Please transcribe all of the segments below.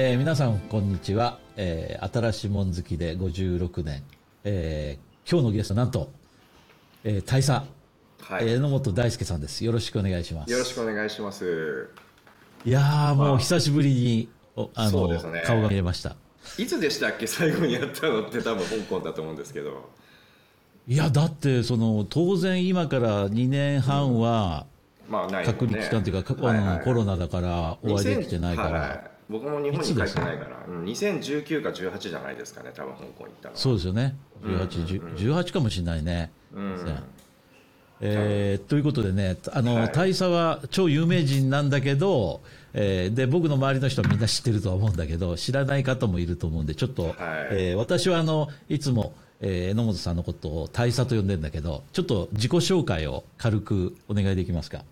えー皆さんこんにちは、えー新しいもん好きで56年、えー今日のゲストなんと、えー大佐、はい、えー榎本大輔さんです。よろしくお願いします。よろしくお願いします。いやーもまあ。う久しぶりにおあの、ね。顔が見れました。いつでしたっけ？最後にやったのって多分香港だと思うんですけど。いやだってその当然今から2年半はまあない隔離期間というか、かあのコロナだからお会いできてないから、2000はい僕も日本に帰ってないから、うん2019か18じゃないですかね、多分香港行ったの。そうですよね。18、18かもしれないね、うん。えーということでね、あの、はい。大佐は超有名人なんだけど、えーで、僕の周りの人はみんな知ってるとは思うんだけど、知らない方もいると思うんで、ちょっと、えー私はあの、いつも、えー榎本さんのことを大佐と呼んでんだけど、ちょっと自己紹介を軽くお願いできますか？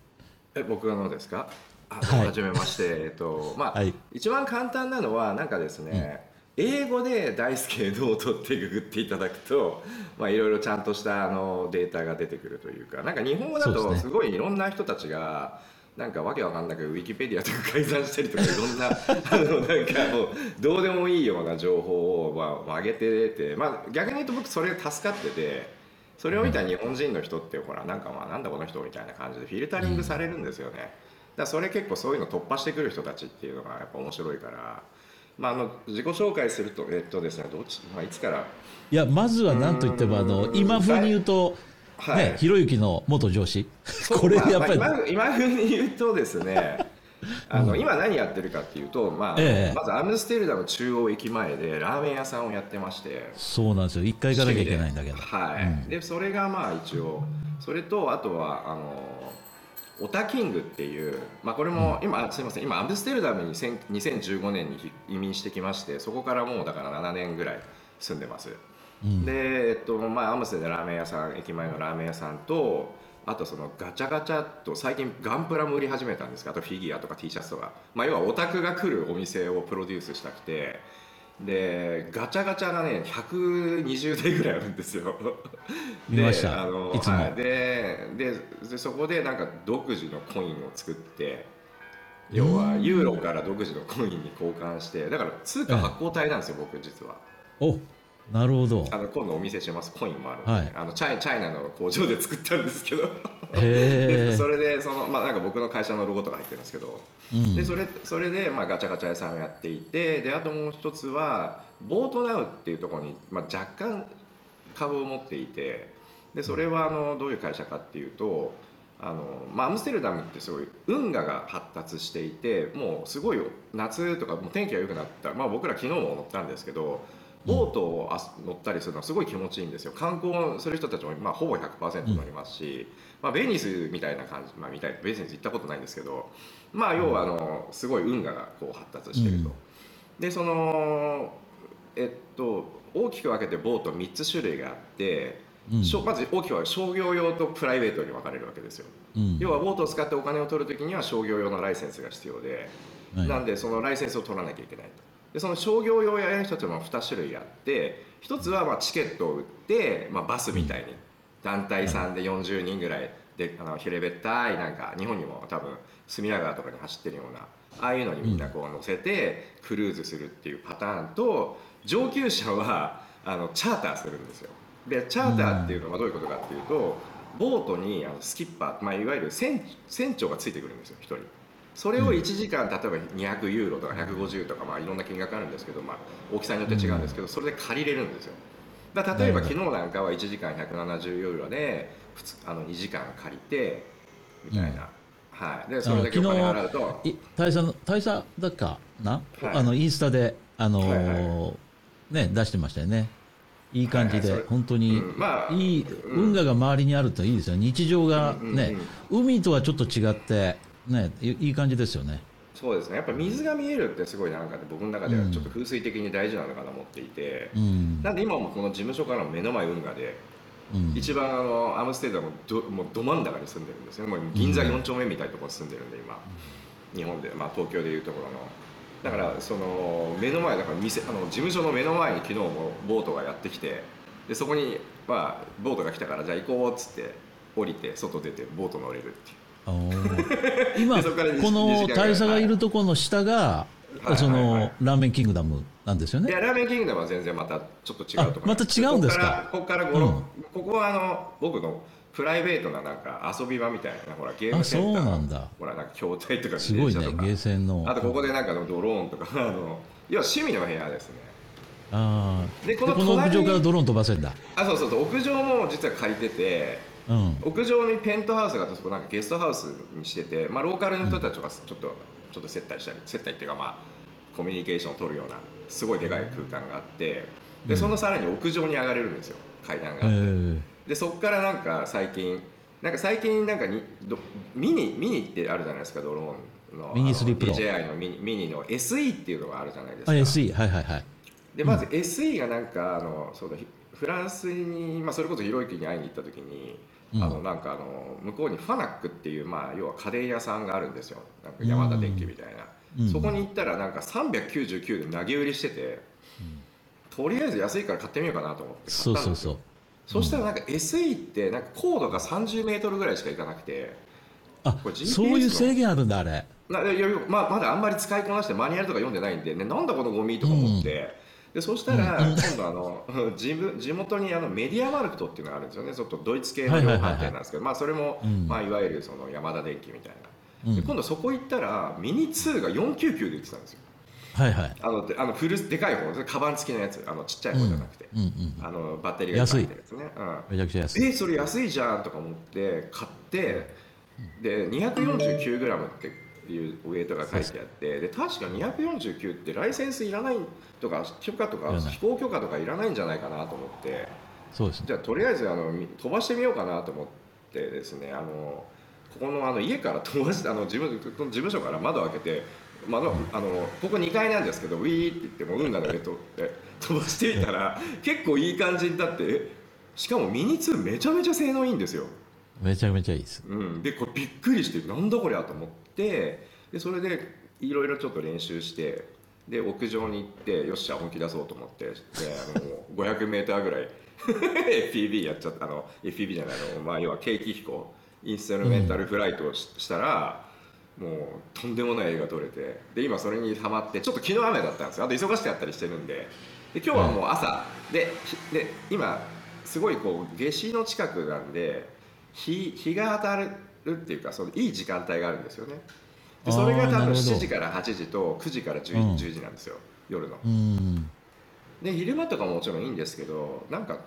え僕のですか？あ、はじめまして、えっと、まあ、はい。一番簡単なのは、なんかですね、英語で Daisuke Enomoto ってググっていただくと、まあ、いろいろちゃんとしたあのデータが出てくるというか、なんか日本語だとそうですごいいろんな人たちが、なんかわけわかんないけど、ウィキペディアとか改ざんしたりとか、いろんな、あの、なんかもう、どうでもいいような情報を、まあ、上げてて、まあ、逆に言うと僕それ助かってて、それを見た日本人の人ってほらなんかまあなんだこの人みたいな感じでフィルタリングされるんですよね、だそれ結構そういうの突破してくる人たちっていうのがやっぱ面白いから、まあ、あの自己紹介するとえっとですねどっち、まあ、いつから？いや、まずは何と言っても、あの、うん。今風に言うと、はい。ね、ひろゆきの元上司。これやっぱり、まあまあ今今風に言うとですね あの、今何やってるかっていうと、まあええ。まずアムステルダム中央駅前でラーメン屋さんをやってまして。そうなんですよ。一回行かなきゃいけないんだけど。はい、うん。でそれがまあ一応それとあとはあのオタキングっていう、まあ、これも今、あすみません。今アムステルダムにせん2015年に移民してきましてそこからもうだから7年ぐらい住んでます、うん。で、えっとまあ、アムステでラーメン屋さん駅前のラーメン屋さんとあとそのガチャガチャと最近ガンプラも売り始めたんですけどあとフィギュアとか T シャツとか、まあ、要はオタクが来るお店をプロデュースしたくてでガチャガチャがね120台ぐらいあるんですよ。見ました。であのいつも。はい、でででそこでなんか独自のコインを作って要はユーロから独自のコインに交換してだから通貨発行体なんですよ、僕実は。お、なるほど。あの今度お見せします。コインもあるんで、はい。あのチャイチャイナの工場で作ったんですけど。それでその、まあ、なんか僕の会社のロゴとか入ってるんですけど、うん。でそれそれで、まあ、ガチャガチャ屋さんをやっていてであともう一つはボートナウっていうところに、まあ、若干株を持っていて。でそれはあのどういう会社かっていうとあの、まあ、アムステルダムってすごい運河が発達していてもうすごい夏とかもう天気が良くなった、まあ、僕ら昨日も乗ったんですけどボートをあ乗ったりするのはすごい気持ちいいんですよ。観光する人たちも、まあ、ほぼ100%乗りますし、まあ、ベニスみたいな感じ、まあ、みたいベニス行ったことないんですけど、まあ、要はあのすごい運河がこう発達してると。うん。でそのえっと大きく分けてボート3つ種類があって、うん。まず大きく分けて商業用とプライベートに分かれるわけですよ。うん。要はボートを使ってお金を取るときには商業用のライセンスが必要で、はい。なんでそのライセンスを取らなきゃいけないとでその商業用やる人たちも2種類あって1つはまあチケットを売って、まあ、バスみたいに団体さんで40人ぐらいであの平べったいなんか日本にも多分隅田川とかに走ってるようなああいうのにみんなこう乗せてクルーズするっていうパターンと上級者はあのチャーターするんですよ。でチャーターっていうのはどういうことかっていうとボートにあのスキッパー、まあ、いわゆる船船長がついてくるんですよ1人。それを1時間例えば200ユーロとか150とか、まあ、いろんな金額あるんですけど、まあ、大きさによって違うんですけど、それで借りれるんですよ。だ例えば昨日なんかは1時間170ユーロであの2時間借りてみたいな、はい、でそれだけお金払うと。い大佐の大佐だっかな、はい。あのインスタであのーはいはね出してましたよね。いい感じで、はいはいそれ本当に、うんまあいいうん運河が周りにあるといいですよ。日常がうんうんうん。ね、海とはちょっと違ってねいいい感じですよね。そうですね。やっぱ水が見えるってすごいなんか僕の中ではちょっと風水的に大事なのかなと思っていて、うん、なんで今もこの事務所からの目の前運河でうん、一番あのアムステルダムのどもうど真ん中に住んでるんですねもう銀座4丁目みたいなところに住んでるんで今、日本で、まあ、東京でいうところの。だからその目の前だから店あの事務所の目の前に昨日もボートがやってきてでそこに、まあ、ボートが来たからじゃあ行こうっつって降りて外出てボート乗れるっていう 今この大佐がいるところの下がそのラーメンキングダムなんですよね？いやラーメンキングダムは全然またちょっと違うとまた違うんですか？ここからここから、うん、ここはあの僕のプライベートななんか遊び場みたいなほらゲームセンター。そうなんだ。ほらなんか筐体とかすごいねゲーセンの。あとここでなんかドローンとかあの要は趣味の部屋ですね。ああでこのこの屋上からドローン飛ばせるんだ。あそうそうそう。屋上も実は借りてて、うん、屋上にペントハウスがあってそこなんかゲストハウスにしてて、まあ、ローカルの人たちがちょっと、うん、ちょっと接待したり接待っていうかまあコミュニケーションを取るようなすごいでかい空間があってでそのさらに屋上に上がれるんですよ階段が。あって、でそこからなんか最近なんか最近なんかにどミニミニってあるじゃないですかドローンのミニ3プロ。DJI のミニミニの SE っていうのがあるじゃないですか。あ SE はいはいはい。でまず SE がなんかあのそうだフランスに、まあ、それこそひろゆきに会いに行った時に、うん、あのなんかあの向こうにファナックっていう、まあ、要は家電屋さんがあるんですよ。なんか山田電機みたいな、うん、そこに行ったらなんか399で投げ売りしてて、うん、とりあえず安いから買ってみようかなと思ってそうそうそう。そしたらなんか SE ってなんか高度が30メートルぐらいしかいかなくて。あそういう制限あるんだあれ。なまあ、まだあんまり使いこなしてマニュアルとか読んでないんで、ね、なんだこのゴミとか思って、でそしたら、今度あの 地地元にあのメディアマルクトっていうのがあるんですよね。ちょっとドイツ系の量販店なんですけど、まあ、それも、まあ、いわゆるその山田電機みたいな、で今度そこ行ったらミニ2が499で売ってたんですよ。はいはい、あのあのフルでかい方カバン付きのやつ。あのちっちゃい方じゃなくて、うんうんうん、あのバッテリーが入ってるやつね、うん、めちゃくちゃ安い。えそれ安いじゃんとか思って買ってで 249g っていうウェイトが書いてあってで確か249ってライセンスいらないとか許可とか飛行許可とかいらないんじゃないかなと思って。そうです、ね、じゃあとりあえずあの飛ばしてみようかなと思ってですねあのここのあの家から飛ばしてあの事務事務所から窓開けて窓あのここ2階なんですけどウィーって言っても運河だけと飛ばしてみたら結構いい感じになってしかもミニ2めちゃめちゃ性能いいんですよ。めちゃめちゃいいです、うん、でこれびっくりしてなんだこりゃと思ってでそれでいろいろちょっと練習してで屋上に行ってよっしゃ本気出そうと思ってであの 500m ぐらい FPV やっちゃったあの FPV じゃないの、まあ、要は景気飛行インストルメンタルフライトをしたら、もうとんでもない映画撮れてで今それにハマってちょっと昨日雨だったんですよ。あと忙しくやったりしてるんで。で今日はもう朝、でで今すごいこう夏至の近くなんで日日が当たるっていうかそのいい時間帯があるんですよね。でそれが多分7時から8時と9時から 10,、うん、10時なんですよ夜の、うん、で昼間とかももちろんいいんですけどなんか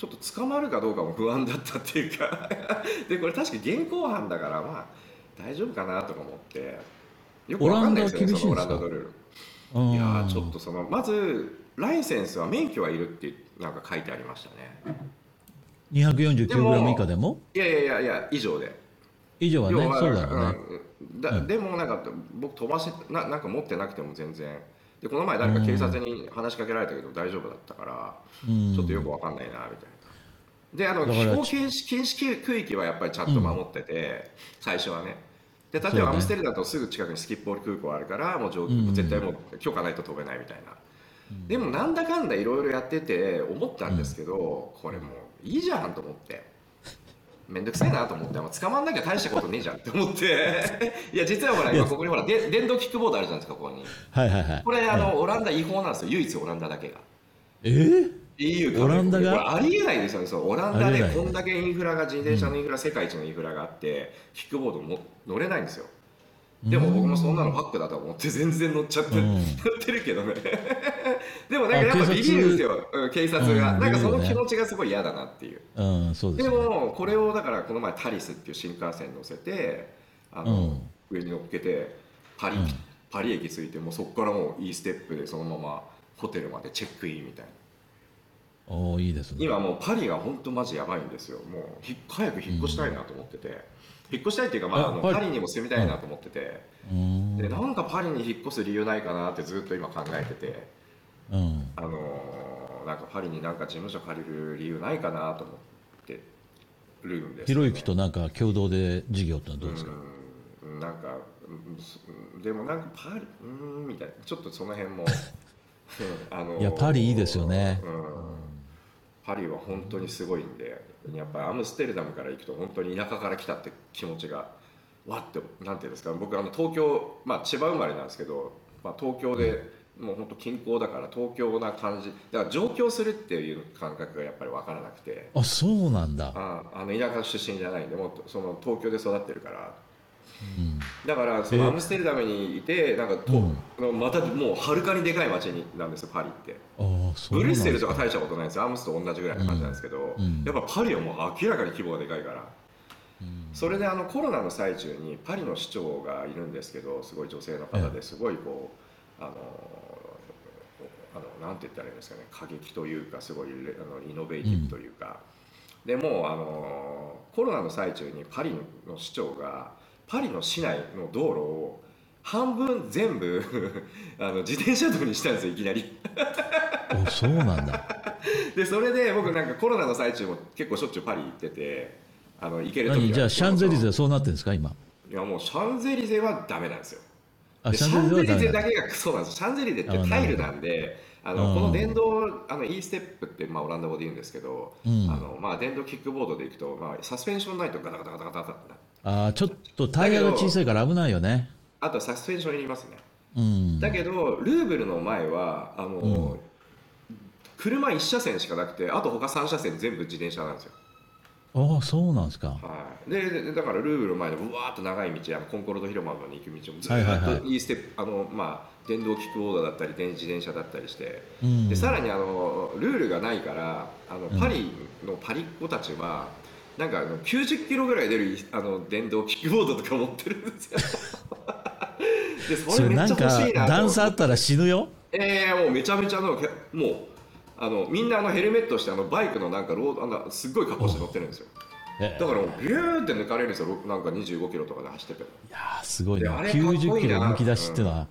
ちょっと捕まるかどうかも不安だったっていうか。でこれ確か現行犯だからまあ大丈夫かなとか思って。よくわかんないですよねそのオランダドルール。いやちょっとそのまずライセンスは免許はいるってなんか書いてありましたね。249g 以下でもいやいやいや以上で以上はねそうだよね、うん、だでもなんか僕飛ばしななんか持ってなくても全然。でこの前誰か警察に話しかけられたけど大丈夫だったから、ちょっとよくわかんないなみたいな。であの飛行禁止禁止区域はやっぱりちゃんと守ってて、最初はね。で例えばアムステルダムとすぐ近くにスキップオール空港あるからもう上、うん、絶対もう許可ないと飛べないみたいな、うん、でもなんだかんだいろいろやってて思ったんですけど、これもういいじゃんと思って面倒くさいなと思って捕まんなきゃ大したことねえじゃんって思って。いや実はほら今ここにほらで電動キックボードあるじゃないですかここに。はいはいはい。これあの、オランダ違法なんですよ唯一オランダだけが。えー？EU オランダが？ありえないですよねそうオランダでこんだけインフラが自転車のインフラ、世界一のインフラがあってキックボードも乗れないんですよでも僕もそんなのファックだと思って全然乗っちゃって、乗ってるけどね。でもなんかやっぱビビるんですよ。警察が、なんかその気持ちがすごい嫌だなっていう,、うんそうです、もこれをだからこの前タリスっていう新幹線乗せてあの、上に乗っけてパリ、パリ駅着いてもうそこからもういいステップでそのままホテルまでチェックインみたいな。おいいですね。今もうパリが本当マジやばいんですよ。もうひ早く引っ越したいなと思ってて、引っ越したいっていうか、まあ、あのパリにも住みたいなと思ってて、うん、でなんかパリに引っ越す理由ないかなってずっと今考えてて、うん、あのなんかパリになんか事務所借りる理由ないかなと思ってるんです、ね、ひろゆきとなんか共同で事業ってのはどうですか、うん、なんかでもなんかパリうんみたいな。ちょっとその辺も。あのいやパリいいですよね、うんパリは本当にすごいんでやっぱりアムステルダムから行くと本当に田舎から来たって気持ちがわってなんていうんですか僕あの東京、まあ、千葉生まれなんですけどまあ、東京でもう本当近郊だから東京な感じだから上京するっていう感覚がやっぱり分からなくて。あそうなんだ。ああの田舎出身じゃないんでもうその東京で育ってるからうんだからそのえアムステルダムにいてなんかと、うん。またもうはるかにでかい街になんですよパリって。ブリュッセルとか大したことないんですよ。アムスと同じぐらいの感じなんですけど、うん。やっぱパリはもう明らかに規模がでかいから。うん。それであのコロナの最中にパリの市長がいるんですけどすごい女性の方ですごいこうあのあのなんて言ったらいいんですかね過激というかすごいレあのイノベーティブというか、でもうあのコロナの最中にパリの市長がパリの市内の道路を半分全部 あの自転車道にしたんですよいきなり。あそうなんだ。でそれで僕なんかコロナの最中も結構しょっちゅうパリ行っててあの行ける時何？じゃあシャンゼリゼはそうなってるんですか今？いやもうシャンゼリゼはダメなんですよ。シャンゼリゼだ。だけがクソなんですシャンゼリゼってタイルなんであのうんこの電動あの E ステップって、まあ、オランダ語で言うんですけど、うん。あのまあ、電動キックボードで行くと、まあ、サスペンションないとガタガタガタガタガタってあーちょっとタイヤが小さいから危ないよね。あとはサスペンションいりますね。うん。だけどルーブルの前はあの、うん。車1車線しかなくてあと他3車線全部自転車なんですよ。ああそうなんですか。はい、ででだからルーブルの前でうわーっと長い道あのコンコルド広場まで行く道もずはいはいはい。ーっといいステップあの、まあ、電動キックボードだったり電自転車だったりして。うん。でさらにあのルールがないからあのパリのパリっ子たちは、なんかあの90キロぐらい出るあの電動キックボードとか持ってるんですよ。でそれめっちゃそれなんか欲しいなと段差あったら死ぬよ？ええもうめちゃめちゃのけもうあのみんなあのヘルメットしてあのバイクのなんかロードあのすっごい格好して乗ってるんですよ。えだからもうビューって抜かれるんですよろなんか25キロとかで走ってて。もいやーすごいな。であれかっこいいな。90キロ抜き出しってのは、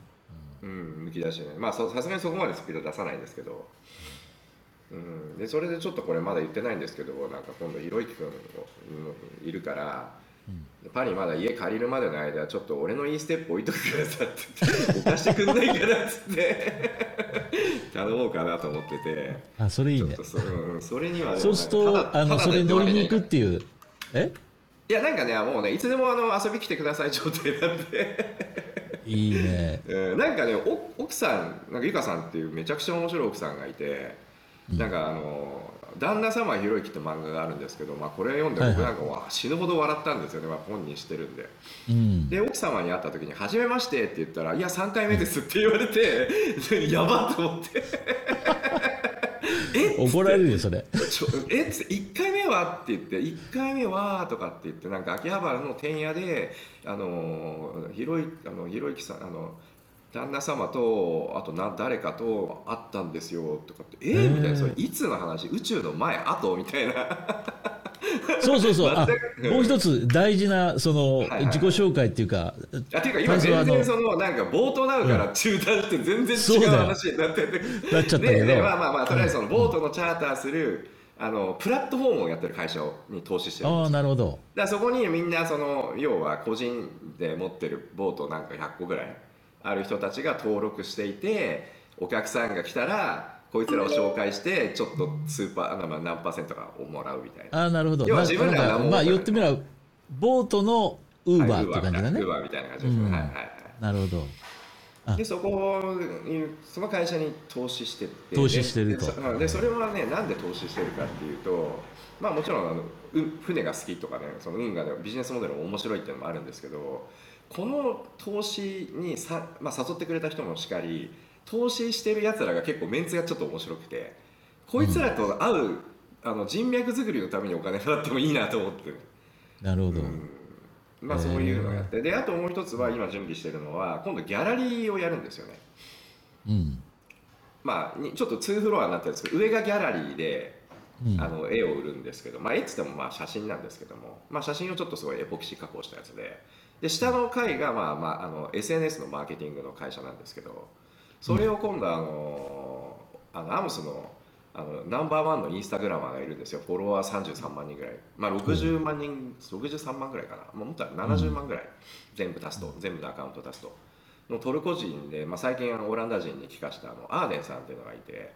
うん抜き出しね。まあそさすがにそこまでスピード出さないんですけどうん。でそれでちょっとこれまだ言ってないんですけどなんか今度ひろゆき君いるから、パリまだ家借りるまでの間ちょっと俺のいいステップ置いとくからさって言って置かしてくんないかなっつって 頼もうかなと思ってて。あそれいいね。そ,、うん、それにはねそうするとあのそれ乗りに行くでっていう。え？いやなんかねもうねいつでもあの遊び来てください状態なんで。いいね。うんなんかねお奥さんなんかゆかさんっていうめちゃくちゃ面白い奥さんがいて、なんかあの旦那様ひろゆきって漫画があるんですけど、まあ、これ読んで僕なんかわ死ぬほど笑ったんですよね、まあ、本人してるんで。うん。で奥様に会った時に「はじめまして」って言ったら「いや3回目です」って言われて やばっと思って。え 怒られるよそれ。えっつって1回目はって言って1回目はとかって言ってなんか秋葉原の天屋であのひろゆあのひろゆきさんあの旦那様とあとな誰かと会ったんですよとかってえへーみたいなそれいつの話？宇宙の前？後みたいな。そうそうそう。あもう一つ大事なそのはいはい。自己紹介っていうかあていうか今全然そのなんか冒頭なるから中断して全然違う話になってて。なっちゃったけど。ででまあまあまあとりあえずそのボートのチャーターするあのプラットフォームをやってる会社に投資してるんですああなるほど。だそこにみんなその要は個人で持ってるボートなんか100個ぐらいある人たちが登録していてお客さんが来たらこいつらを紹介してちょっとスーパーあまあ何パーセントかをもらうみたいな。ああなるほど。な要は自分らまあ言ってみればボートのウーバーって感じだね。ウーバーみたいな感じですね。うん。はいはいはい。なるほど。あ。でそこにその会社に投資してって投資してると。でそれはねなんで投資してるかっていうとまあもちろんあのう船が好きとかねその運河でビジネスモデルも面白いっていうのもあるんですけどこの投資にさ、まあ、誘ってくれた人もしかり投資してるやつらが結構メンツがちょっと面白くてこいつらと会う、あの人脈作りのためにお金払ってもいいなと思ってる。なるほど、まあそういうのをやって。であともう一つは今準備してるのは今度ギャラリーをやるんですよね。うん。まあにちょっと2フロアになってるんですけど上がギャラリーでうん。あの絵を売るんですけど、まあ、絵っつってもまあ写真なんですけども、まあ、写真をちょっとすごいエポキシ加工したやつでで下の階がまあ、まあ、あの SNS のマーケティングの会社なんですけどそれを今度あのあのアムスのあのナンバーワンのインスタグラマーがいるんですよ。フォロワー33万人ぐらい、まあ、60万人、63万ぐらいかな。もっと70万ぐらい、全部足すと。全部のアカウント足すと。のトルコ人で、まあ、最近オランダ人に聞かしたあのアーデンさんっていうのがいて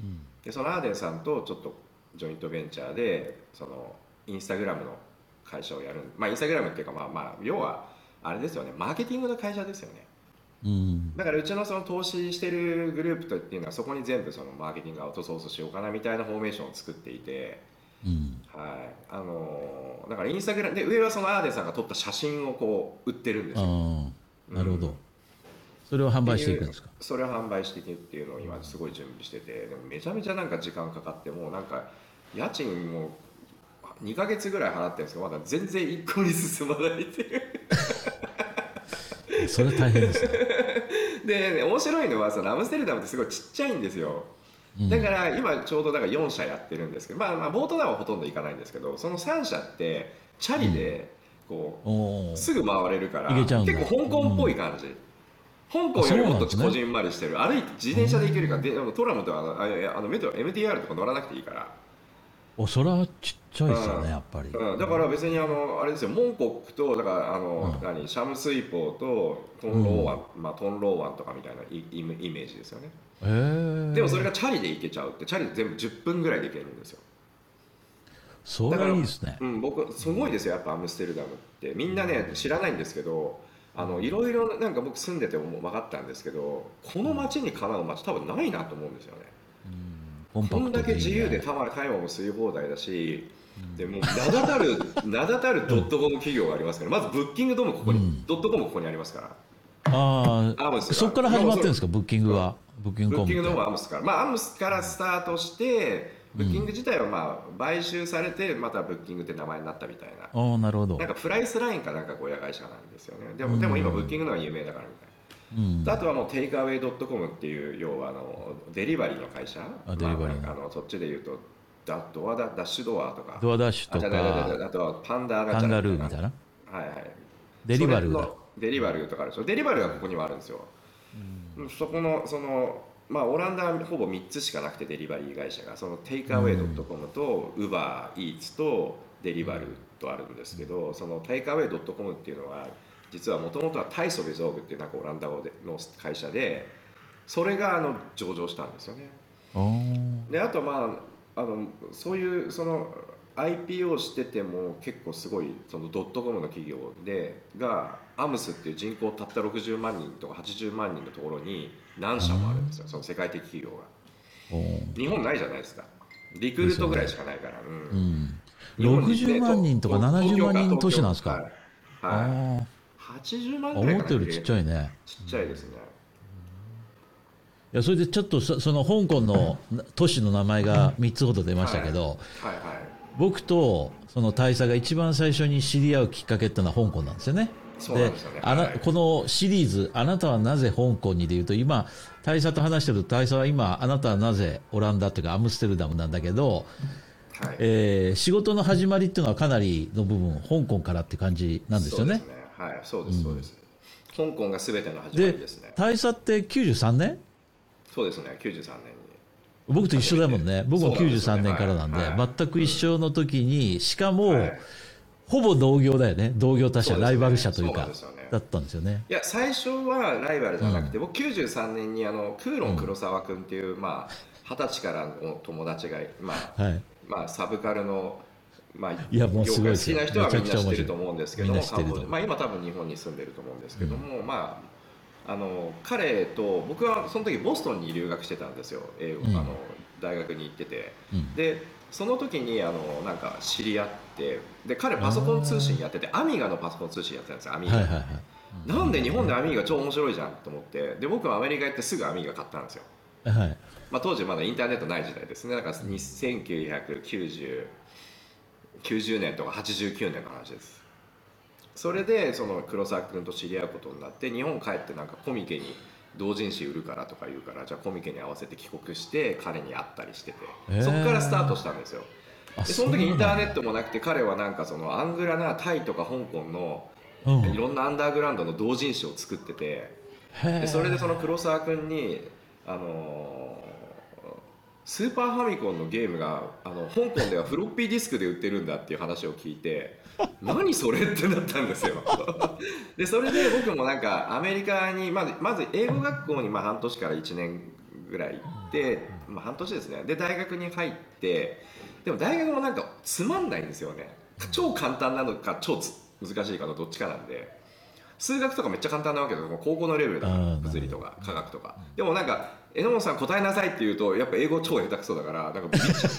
うん。でそのアーデンさんとちょっとジョイントベンチャーでそのインスタグラムの会社をやる。まあインスタグラムっていうかまあまあ要はあれですよね。マーケティングの会社ですよね。うん、だからうちのその投資してるグループとっていうのはそこに全部そのマーケティングアウトソースしようかなみたいなフォーメーションを作っていて、うん、はい。あのー、だからインスタグラムで上はそのアーデンさんが撮った写真をこう売ってるんですよ。なるほど、うん、それを販売していくんですか？それを販売していくっていうのを今すごい準備しててでもめちゃめちゃなんか時間かかってもうなんか家賃も2か月ぐらい払ってるんですけどまだ全然一向に進まないっていう。それ大変ですね。で、ね、面白いのはそのアムステルダムってすごいちっちゃいんですよ。だから今ちょうどだから4社やってるんですけど、まあ、まあボートダウンはほとんど行かないんですけどその3社ってチャリでこう、うん、すぐ回れるから結構香港っぽい感じ、うん、香港よりもっとこじんまりしてる、ね、歩いて自転車で行けるからでトラムとかあのメトロ MTR とか乗らなくていいからおそれはちっちゃいですよね、やっぱり、うん、だから別にあのあれですよモンコックとだからあの、何シャムスイポーとトンローワン、まあトンローワンとかみたいなイイメージですよね。でもそれがチャリで行けちゃうってチャリで全部10分ぐらいで行けるんですよ。それはいいですね、うん、僕すごいですよやっぱアムステルダムって。みんなね知らないんですけどあのいろいろなんか僕住んでても分かったんですけどこの街にかなう街多分ないなと思うんですよね、うん、こんだけ自由でたま買い物も吸い放題だし、うん、でも名だたる 名だたるドットコム企業がありますからまずブッキングドームここに、うん、ドットコムここにありますから。ああそこから始まってるんですか？ブッキングは？ブッキングブッキングの方はアムスから、まあ、アムスからスタートして、ブッキング自体はまあ買収されてまたブッキングって名前になったみたいな、ああなるほど。なんかプライスラインかなんか親会社なんですよね。でも,、でも今ブッキングのは有名だからみたいなうん、あとはもうテイクアウェイドットコムっていう要はあのデリバリーの会社？あデリバリー、まあ、あのそっちで言うとダドアダダッシュドアとか。ドアダッシュとか。あとはパンダーパンダルーみたいな？はいはい。デリバルーだ。デリバルーとかあるでしょ？デリバルーはここにもあるんですよ、うん、そこのそのまあ、オランダはほぼ3つしかなくてデリバリー会社がそのテイクアウェイドットコムとウバーイーツとデリバルとあるんですけどそのテイクアウェイドットコムっていうのは実はもともとはタイソビゾーグっていうなんかオランダ語での会社でそれがあの上場したんですよね。であとまああのそういうその IPO してても結構すごいそのドットコムの企業でがアムスっていう人口たった60万人とか80万人のところに何社もあるんですよ。その世界的企業が。日本ないじゃないですか。リクルートぐらいしかないから、うん、うん、60万人とか70万人都市なんですか？はい、はい、80万ぐらい思ったよりちっちゃいね。ちっちゃいですね、いやそれでちょっとその香港の都市の名前が3つほど出ましたけど、はいはいはい。僕とその大佐が一番最初に知り合うきっかけっていうのは香港なんですよね。で、このシリーズ、あなたはなぜ香港にで言うと、今、大佐と話してると、大佐は今、あなたはなぜオランダというか、アムステルダムなんだけど、はい、えー、仕事の始まりっていうのはかなりの部分、香港からって感じなんですよね。ねはい、そうです、そうです。うん、香港がすべての始まりですね。大佐って93年？そうですね、93年に。僕と一緒だもんね。僕も93年からなんで、全く一緒の時に、しかも、ほぼ同業だよね。同業他社、ライバル社というか、だったんですよね。いや、最初はライバルじゃなくて、僕93年に、あの、クーロン黒沢君っていう、まあ、二十歳からの友達が、まあ、はい、まあ、サブカルの、まあ、いやもうすごい好きな人はみんな知ってると思うんですけども、まあ、今多分日本に住んでると思うんですけども、まあ、あの彼と僕はその時ボストンに留学してたんですよ。英語、うん、あの大学に行ってて、うん、でその時にあのなんか知り合ってで彼パソコン通信やっててアミガのパソコン通信やってたんですよアミガ、はいはいはい、なんで日本でアミガ超面白いじゃんと思ってで僕はアメリカ行ってすぐアミガ買ったんですよ、はい。まあ、当時まだインターネットない時代ですね。だから1990 90年とか89年の話です。それでその黒沢君と知り合うことになって日本帰ってなんかコミケに同人誌売るからとか言うからじゃあコミケに合わせて帰国して彼に会ったりしててそこからスタートしたんですよ。でその時インターネットもなくて彼はなんかそのアングラなタイとか香港のいろんなアンダーグラウンドの同人誌を作っててでそれでその黒沢君にあのスーパーファミコンのゲームがあの香港ではフロッピーディスクで売ってるんだっていう話を聞いて 何それってなったんですよ。でそれで僕もなんかアメリカにまずまず英語学校にまあ半年から1年ぐらい行って、まあ、半年ですね。で大学に入ってでも大学もなんかつまんないんですよね。超簡単なのか超難しいかのどっちかなんで数学とかめっちゃ簡単なわけです高校のレベルだから物理とか科学とか。でもなんか榎本さん答えなさいって言うとやっぱ英語超下手くそだからなんかビビっちゃ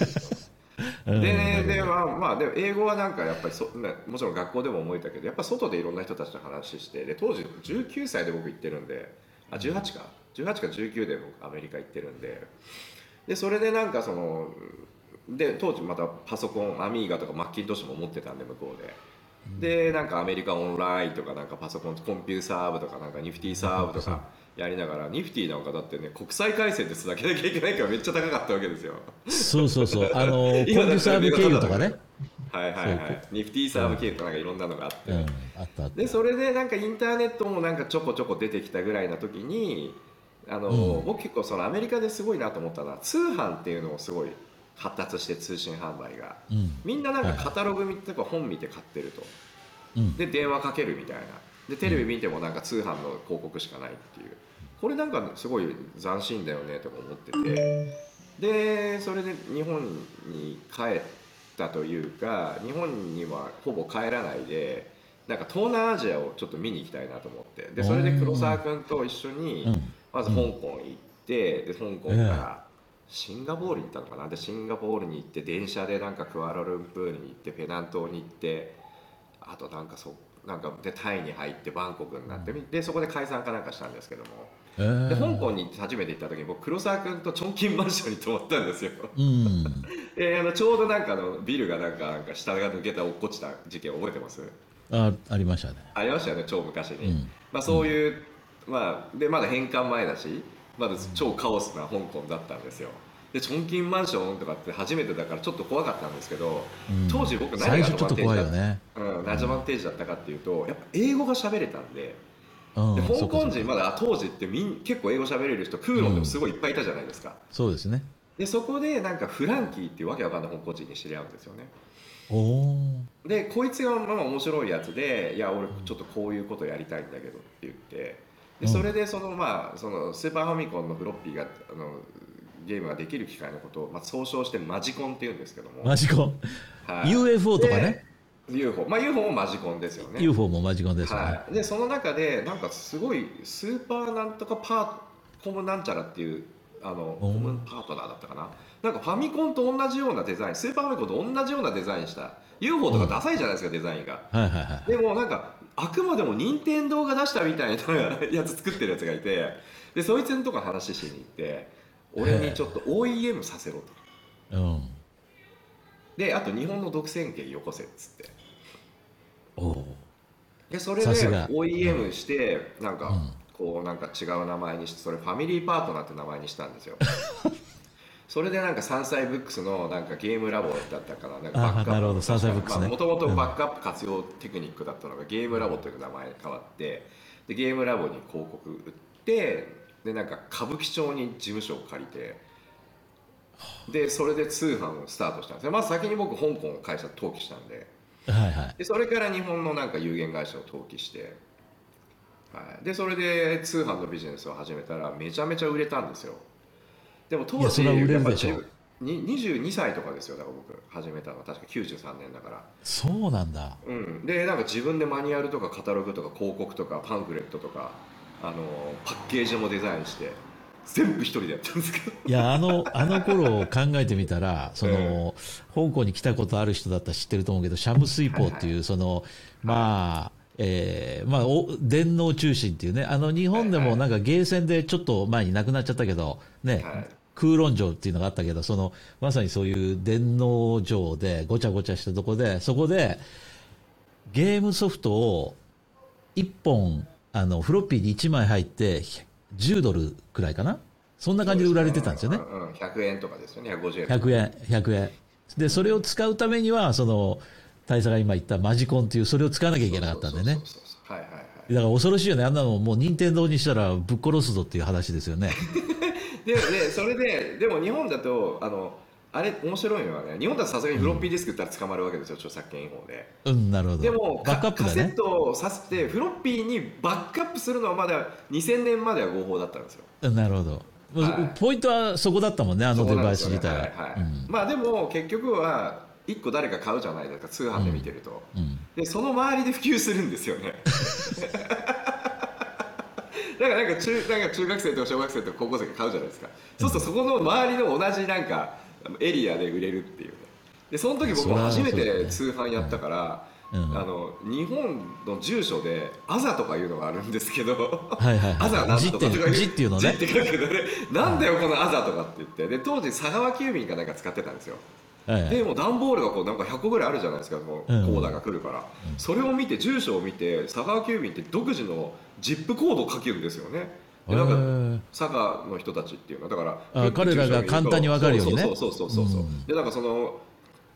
う。でねでまあまあでも英語はなんかやっぱりそもちろん学校でも思えたけどやっぱ外でいろんな人たちと話してで当時19歳で僕行ってるんであ18か。18か19で僕アメリカ行ってるんで。でそれでなんかそので当時またパソコンアミーガとかマッキントッシュも持ってたんで向こうで。でなんかアメリカオンラインとかなんかパソコンコンピューサーブとかなんかニフティサーブとかやりながらニフティなんかだってね国際回線でつなげなきゃいけないからめっちゃ高かったわけですよ。そうそうそう。あのコンピューサーブ経由とかね。はいはいはい。ニフティサーブ経由とかなんかいろんなのがあって、うん、あったあった。でそれでなんかインターネットもなんかちょこちょこ出てきたぐらいな時にあの、うん、僕結構そのアメリカですごいなと思ったのは通販っていうのをすごい発達して通信販売が、うん、みんななんかカタログ見て、はい、本見て買ってると、うん、で電話かけるみたいな。でテレビ見てもなんか通販の広告しかないっていう。これなんかすごい斬新だよねとか思ってて。でそれで日本に帰ったというか日本にはほぼ帰らないでなんか東南アジアをちょっと見に行きたいなと思って。でそれで黒沢君と一緒にまず香港行ってで香港からシンガポールに行ったのかな？でシンガポールに行って電車でなんかクアラルンプールに行ってペナン島に行ってあとなんかそなんかでタイに入ってバンコクになってでそこで解散かなんかしたんですけども、えー、で香港に初めて行った時に僕黒沢君とチョンキンマンションに泊まったんですよ、うん、であのちょうどなんかのビルがなんかなんか下が抜けた落っこちた事件覚えてます？あありましたね。ありましたよね超昔に、うん、まあ、そういう、まあでまだ返還前だしまだ超カオスな香港だったんですよ。でチョンキンマンションとかって初めてだからちょっと怖かったんですけど、うん、当時僕何がアドバンテージだった、ね。うん、アドバンテージだったかっていうとやっぱ英語が喋れたんで。うん、で香港人まだ当時ってみん結構英語喋れる人クーロンでもすごいいっぱいいたじゃないですか、そうですね。でそこでなんかフランキーっていうわけわかんない香港人に知り合うんですよね。でこいつがまあ面白いやつで「いや俺ちょっとこういうことやりたいんだけど」って言ってでそれでそのまあそのスーパーファミコンのフロッピーがあのゲームができる機械のことを、まあ、総称してマジコンっていうんですけども。マジコン、はい、UFO とかね。UFO まあ UFO もマジコンですよね。UFO もマジコンですよね、はい、でその中でなんかすごいスーパーなんとかパーコムなんちゃらっていうあのコムパートナーだったかな。なんかファミコンと同じようなデザインスーパーファミコンと同じようなデザインした UFO とかダサいじゃないですか、デザインが、はいはいはい、でもなんかあくまでも任天堂が出したみたいなやつ作ってるやつがいてでそいつのとこ話しに行って俺にちょっと OEM させろと、うん、であと日本の独占権よこせっつって。でそれで OEM して、なんか、こうなんか違う名前にしてそれファミリーパートナーって名前にしたんですよ それでなんか山菜ブックスのなんかゲームラボだったかな。なんかバックアップもともとバックアップ活用テクニックだったのがゲームラボという名前変わってでゲームラボに広告売ってでなんか歌舞伎町に事務所を借りてでそれで通販をスタートしたんですよ。まず先に僕香港の会社登記したんで,、はいはい、でそれから日本のなんか有限会社を登記して、はい、でそれで通販のビジネスを始めたらめちゃめちゃ売れたんですよでも当時やっぱり22歳とかですよだから僕始めたのは。確か93年だから。そうなんだ、うん、でなんか自分でマニュアルとかカタログとか広告とかパンフレットとかあのパッケージもデザインして全部一人でやったんですけど。いやあのあの頃を考えてみたら その、香港に来たことある人だったら知ってると思うけどシャム水泡っていう、はいはい、そのまあ、えー、まあ、電脳中心っていうね、あの日本でもなんかゲーセンでちょっと前になくなっちゃったけど、ね、はい、空論城っていうのがあったけど、そのまさにそういう電脳城でごちゃごちゃしたとこで、そこでゲームソフトを1本あの、フロッピーに1枚入って、10ドルくらいかな？そんな感じで売られてたんですよね。ねうん、100円とかですよね、150円。100円、100円。で、それを使うためには、その、大佐が今言ったマジコンっていう、それを使わなきゃいけなかったんでね。はいはいはい。だから恐ろしいよね。あんなのもう任天堂にしたらぶっ殺すぞっていう話ですよね。で、で、それで、でも日本だと、あの、あれ面白いのはね日本だとさすがにフロッピーディスクったら捕まるわけですよ、著作権違法で。うんなるほど。でもバックアップ、ね、カセットをさせてフロッピーにバックアップするのはまだ2000年までは合法だったんですよ。なるほど。はい、ポイントはそこだったもんねあのデバイス自体。は、はいはい、うん、まあでも結局は1個誰か買うじゃないですか通販で見てると、うん。でその周りで普及するんですよね だからなんか中なんか中学生とか小学生とか高校生が買うじゃないですか。そうするとそこの周りの同じなんかエリアで売れるっていう。ねでその時僕も初めて通販やったから、うん。あの日本の住所で「あざ」とかいうのがあるんですけどはいはいはい。あざなんとかとか字って字っていうのね。字って書くのね。なんだよこのあざとかって言って。で当時佐川急便かなんか使ってたんですよでもう段ボールがこうなんか100個ぐらいあるじゃないですかもううん。コーダーが来るから、それを見て住所を見て佐川急便って独自のジップコードを書けるんですよね。でなんか佐賀の人たちっていうのは。だからあ彼らが簡単に分かるようにねそうそうそうそうそう、うんでなんかその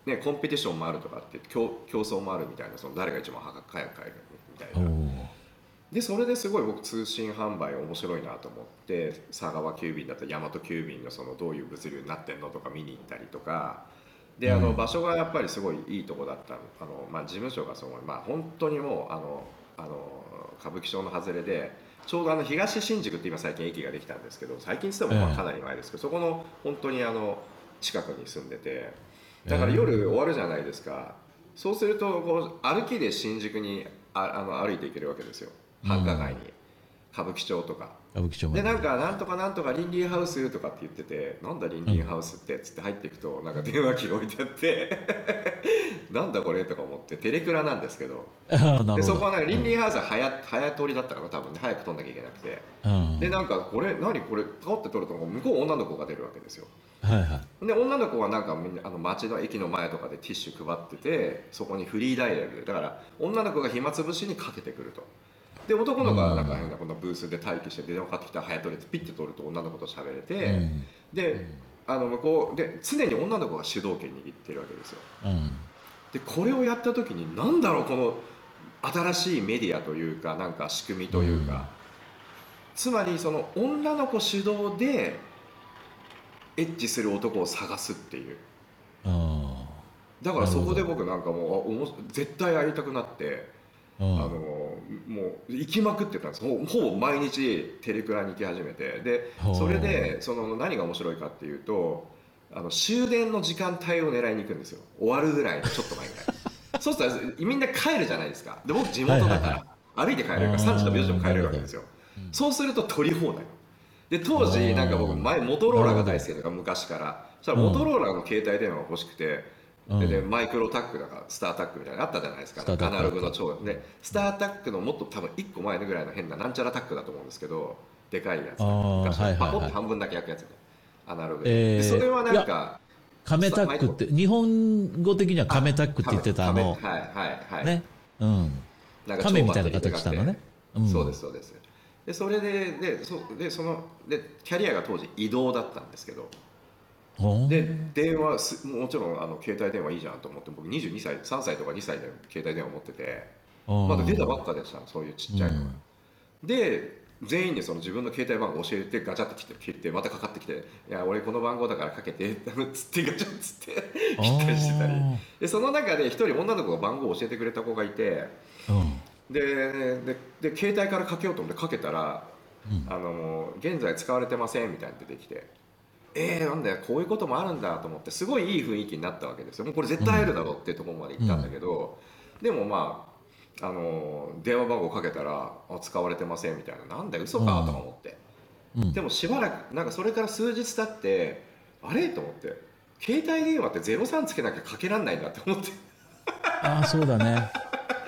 ねコンペティションもあるとかって競競争もあるみたいなその誰が一番早く買えるみたいおなーでそれですごい僕通信販売面白いなと思って佐川急便だったら大和急便のそのどういう物流になってんのとか見に行ったりとかであの場所がやっぱりすごいいいとこだった。あの、まあ、事務所がすごい、まあ、本当にもうあのあの歌舞伎町の外れでちょうどあの東新宿って今最近駅ができたんですけど最近っつってもまええ。あかなり前ですけどそこの本当にあの近くに住んでて。だから夜終わるじゃないですか。そうするとこう歩きで新宿にああの歩いていけるわけですよ。繁華街に、歌舞伎町とか歌舞伎町まで。でなんかなんとかなんとかリンリンハウスとかって言っててなんだリンリンハウスってつって入っていくとなんか電話機が置いてあって。なんだこれとか思ってテレクラなんですけど。でそこはなんかリンリンハウスは早早通りだったから多分ね。早く取んなきゃいけなくて。うん。でなんかこれ何これパコって取ると向こう女の子が出るわけですよ。はいはい。で女の子はなんかみんなあの街の駅の前とかでティッシュ配っててそこにフリーダイヤル。でだから女の子が暇つぶしにかけてくるとで男の子はなんか変なこのブースで待機して電話かかってきたら早取れてピッて取ると女の子と喋れて、うん。であの向こうで常に女の子が主導権握ってるわけですよ。うん。でこれをやった時に何だろうこの新しいメディアというかなんか仕組みというか、つまりその女の子主導でエッチする男を探すっていう。あだからそこで僕なんかもう絶対会いたくなって、ーあのもう行きまくってたんです。ほぼほぼ毎日テレクラに行き始めて。でそれでその何が面白いかっていうとあの終電の時間帯を狙いに行くんですよ。終わるぐらいのちょっと前ぐらい。そうするとみんな帰るじゃないですか。で僕地元だから、歩いて帰れるからあー3時とか4時でも帰れるわけですよ、そうすると取り放題。で当時なんか僕前モトローラが大好きだから昔から。そしたらモトローラの携帯電話が欲しくて、うんででマイクロタックだからスタータックみたいなのあったじゃないですか。アナログの超でスタータックのもっと多分1個前のぐらいの変ななんちゃらタックだと思うんですけどでかいやつ昔はいパコッと半分だけ焼くやつね。アナログで,、えーでそれはなんかカメタックって日本語的にはカメタックって言ってたあのはいはいはい、ね。うん。なんかカメみたいな形したのね。うん。そうですそうです。でそれででそでそのでキャリアが当時移動だったんですけどで電話すもちろんあの携帯電話いいじゃんと思って僕22歳3歳とか2歳で携帯電話持っててうんまだ出たばっかでしたそういうちっちゃいの。が、うん。で全員でその自分の携帯番号教えてガチャって切って切ってまたかかってきて「いや俺この番号だからかけて」つってガチャッつって切ったりしてたり。でその中で一人女の子が番号を教えてくれた子がいてうん。ででで携帯からかけようと思ってかけたらうん。あの現在使われてませんみたいに出てきてえー、なんだよこういうこともあるんだと思ってすごいいい雰囲気になったわけですよ。もうこれ絶対会えるだろうっていうところまで行ったんだけど、でもまああの電話番号かけたらあ使われてませんみたいな。なんだよ嘘かとか思って、うん。でもしばらくなんかそれから数日経ってあれと思って。携帯電話って03つけなきゃかけらんないんだって思って。ああそうだね。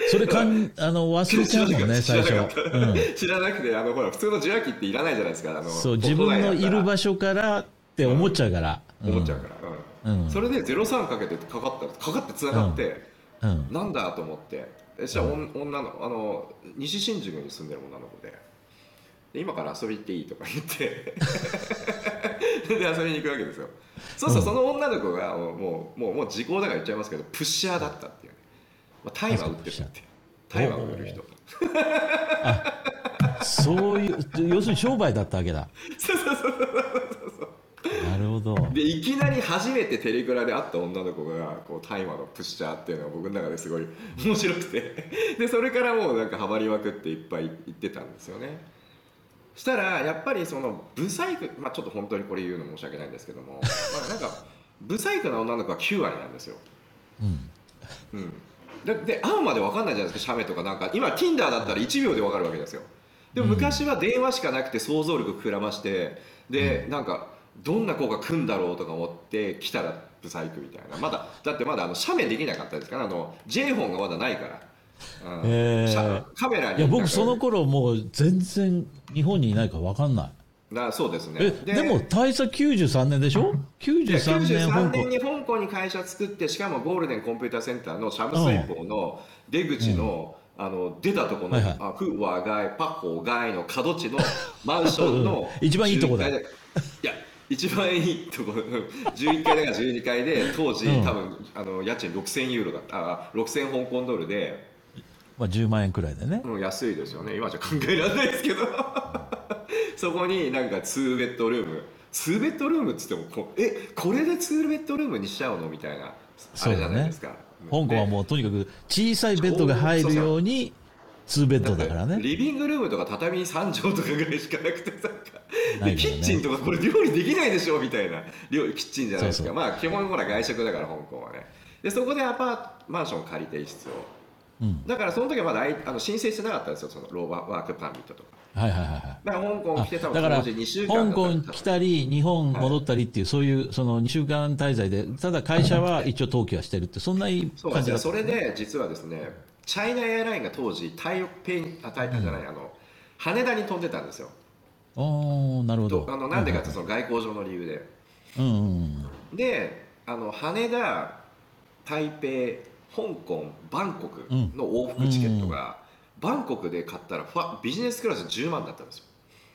それかん あの忘れちゃうもんね最初。うん。知らなくてあのほら普通の受話器っていらないじゃないですかあのそう自分のいる場所からって思っちゃうから。思っちゃうから、うん。うん。それで03かけてかかったかかってつながって、うん。なんだと思って。えじゃあ、おん女のあの西新宿に住んでる女の子で。で今から遊び行っていいとか言って。で遊びに行くわけですよ。そうするとその女の子がもうもうもうもう時効だから言っちゃいますけどプッシャーだったっていうね、まあ、大麻売ってるって。大麻売る人。そういう要するに商売だったわけだ。そうそうそうなるほど。でいきなり初めてテレクラで会った女の子がこう大麻のプッシャーっていうのが僕の中ですごい面白くて。でそれからもうなんかハマりまくっていっぱい言ってたんですよね。したらやっぱりそのブサイクまあちょっと本当にこれ言うの申し訳ないんですけどもまあなんかブサイクな女の子は9割なんですよ。うん。うん、でで会うまで分かんないじゃないですか写メとかなんか。今 Tinder だったら1秒で分かるわけですよ。でも昔は電話しかなくて想像力膨らましてで、なんかどんな子が来んだろうとか思って来たらブサイクみたいな。まだだってまだあの写メできなかったですからあの J フォンがまだないから、うん。へー。写カメラに。いや僕その頃もう全然日本にいないから分かんない。なそうですね。えでも大佐93年でしょ？いや93年香93港年に香港に会社作ってしかもゴールデンコンピューターセンターのシャム水港の出口の,、あの出たところの、はいはい。あフワガイパホガイの角地のマンションのうん一番いいとこだ11階で。いや一番いいところ 11階だから12階で当時、うん。多分あの家賃6000ユーロだった。あ6000香港ドルで、まあ、10万円くらいでね。うん、安いですよね。今じゃ考えられないですけど。そこになんか2ベッドルーム。2ベッドルームっつってもこうえこれで2ベッドルームにしちゃうの？みたいな。あれじゃないですか、香港はもうとにかく小さいベッドが入るように2ベッドだからね。リビングルームとか畳3畳とかぐらいしかなくてね。でキッチンとかこれ料理できないでしょみたいな。料キッチンじゃないですか。まあ基本ほら外食だから香港はね。でそこでアパートマンション借りて一室をうん。だからその時はまだあの申請してなかったんですよそのローバーワークパーミットとか。はいはいはいはい。だから香港来て多分だから当時2週間香港来たり日本戻ったりっていうそういうその2週間滞在でただ会社は一応登記はしてるってそんな感じだったですよ。それで実はですねチャイナエアラインが当時台北にあ台北じゃない、あの羽田に飛んでたんですよ。おーなるほど。とあのなんでかってその外交上の理由で。うんうんうん。であの羽田台北香港バンコクの往復チケットが、バンコクで買ったらファビジネスクラス10万だったんですよ。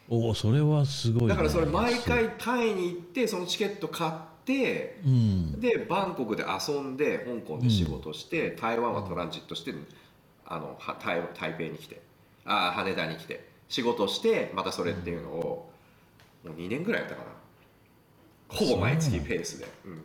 おおそれはすごい、ね、だからそれ毎回タイに行ってそのチケット買ってうん。でバンコクで遊んで香港で仕事して、台湾はトランジットしてあのは台台北に来てあ羽田に来て仕事してまたそれっていうのを、もう2年ぐらいやったかな。ほぼ毎月ペースで、うん、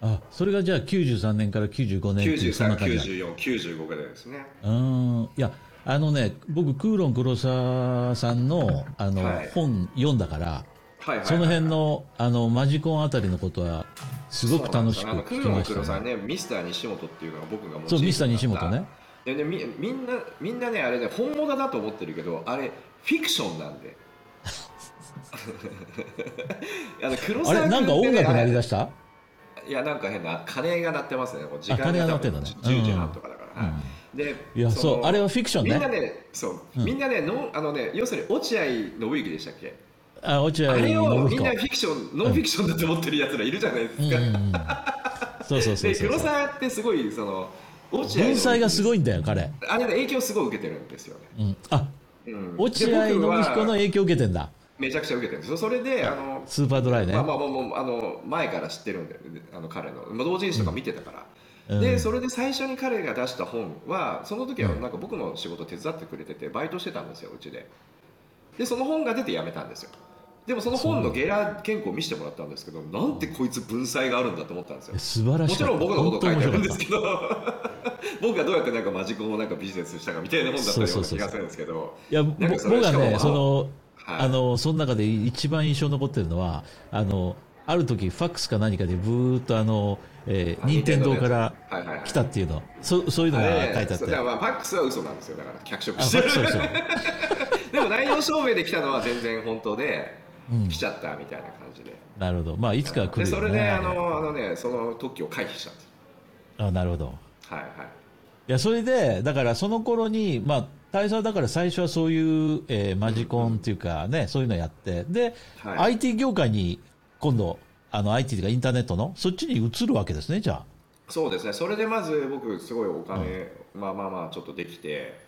あそれがじゃあ93年から95年っていうそんな感じだ939495ぐらいですね。うん。いやあのね僕クーロン黒沢さんのあの、はい。本読んだからはいはいはいその辺のあのマジコンあたりのことはすごく楽しく聞きました。ね。さんねミスター西本っていうのが僕が持そうミスター西本ね。でねみみんなみんなねあれね本物だと思ってるけどあれフィクションなんで。あの黒あ沢君れなんか音楽鳴りだ出した？いやなんか変な鐘が鳴ってますね時間鐘が鳴がってんだね。多分10時半とかだから、はい。でいやそうのあれはフィクションね。みんなねそう、うん。みんなねのあのね要するに落合信之でしたっけ？あ落合あれをみ。んなフィクションノンフィクションだと思ってるやつらいるじゃないですか、うんうんうん。そうそうそうでそう黒沢ってすごいその落合文才がすごいいんだよ彼。あれね影響すごい受けてるんですよね、うん。あうん落合信彦の影響を受けてんだ。めちゃくちゃ受けてるんですよそれであのスーパードライねまあ。まあまあもうあの前から知ってるんであの彼の、まあ、同人誌とか見てたから、うんでそれで最初に彼が出した本はその時はなんか僕の仕事手伝ってくれててバイトしてたんですようちででその本が出て辞めたんですよでもその本のゲラ原稿を見せてもらったんですけどなんてこいつ文才があるんだと思ったんですよ。素晴らしい。もちろん僕のこと書いてあるんですど。けど僕がどうやってなんかマジコンをなんかビジネスしたかみたいな本だったような気がするんですけど。いや僕はねそのはい。あのその中で一番印象に残ってるのはあのある時ファックスか何かでブーっとあの、えー、あ任天堂から来たっていうの。そそういうのが書いてあって。そうだからまあパックスは嘘なんですよ。だから脚色あしてる。でも内容証明で来たのは全然本当でうん来ちゃったみたいな感じで、なるほど。まあいつかは来るよねでそれであのあのねその特許を回避したんですあなるほど。はいはい。いやそれでだからその頃にまあ大佐だから最初はそういう、えーマジコンっていうかね、そういうのやって。で、はい。IT 業界に今度あの IT というかインターネットのそっちに移るわけですねじゃあ。そうですね。それでまず僕すごいお金、まあまあまあちょっとできて、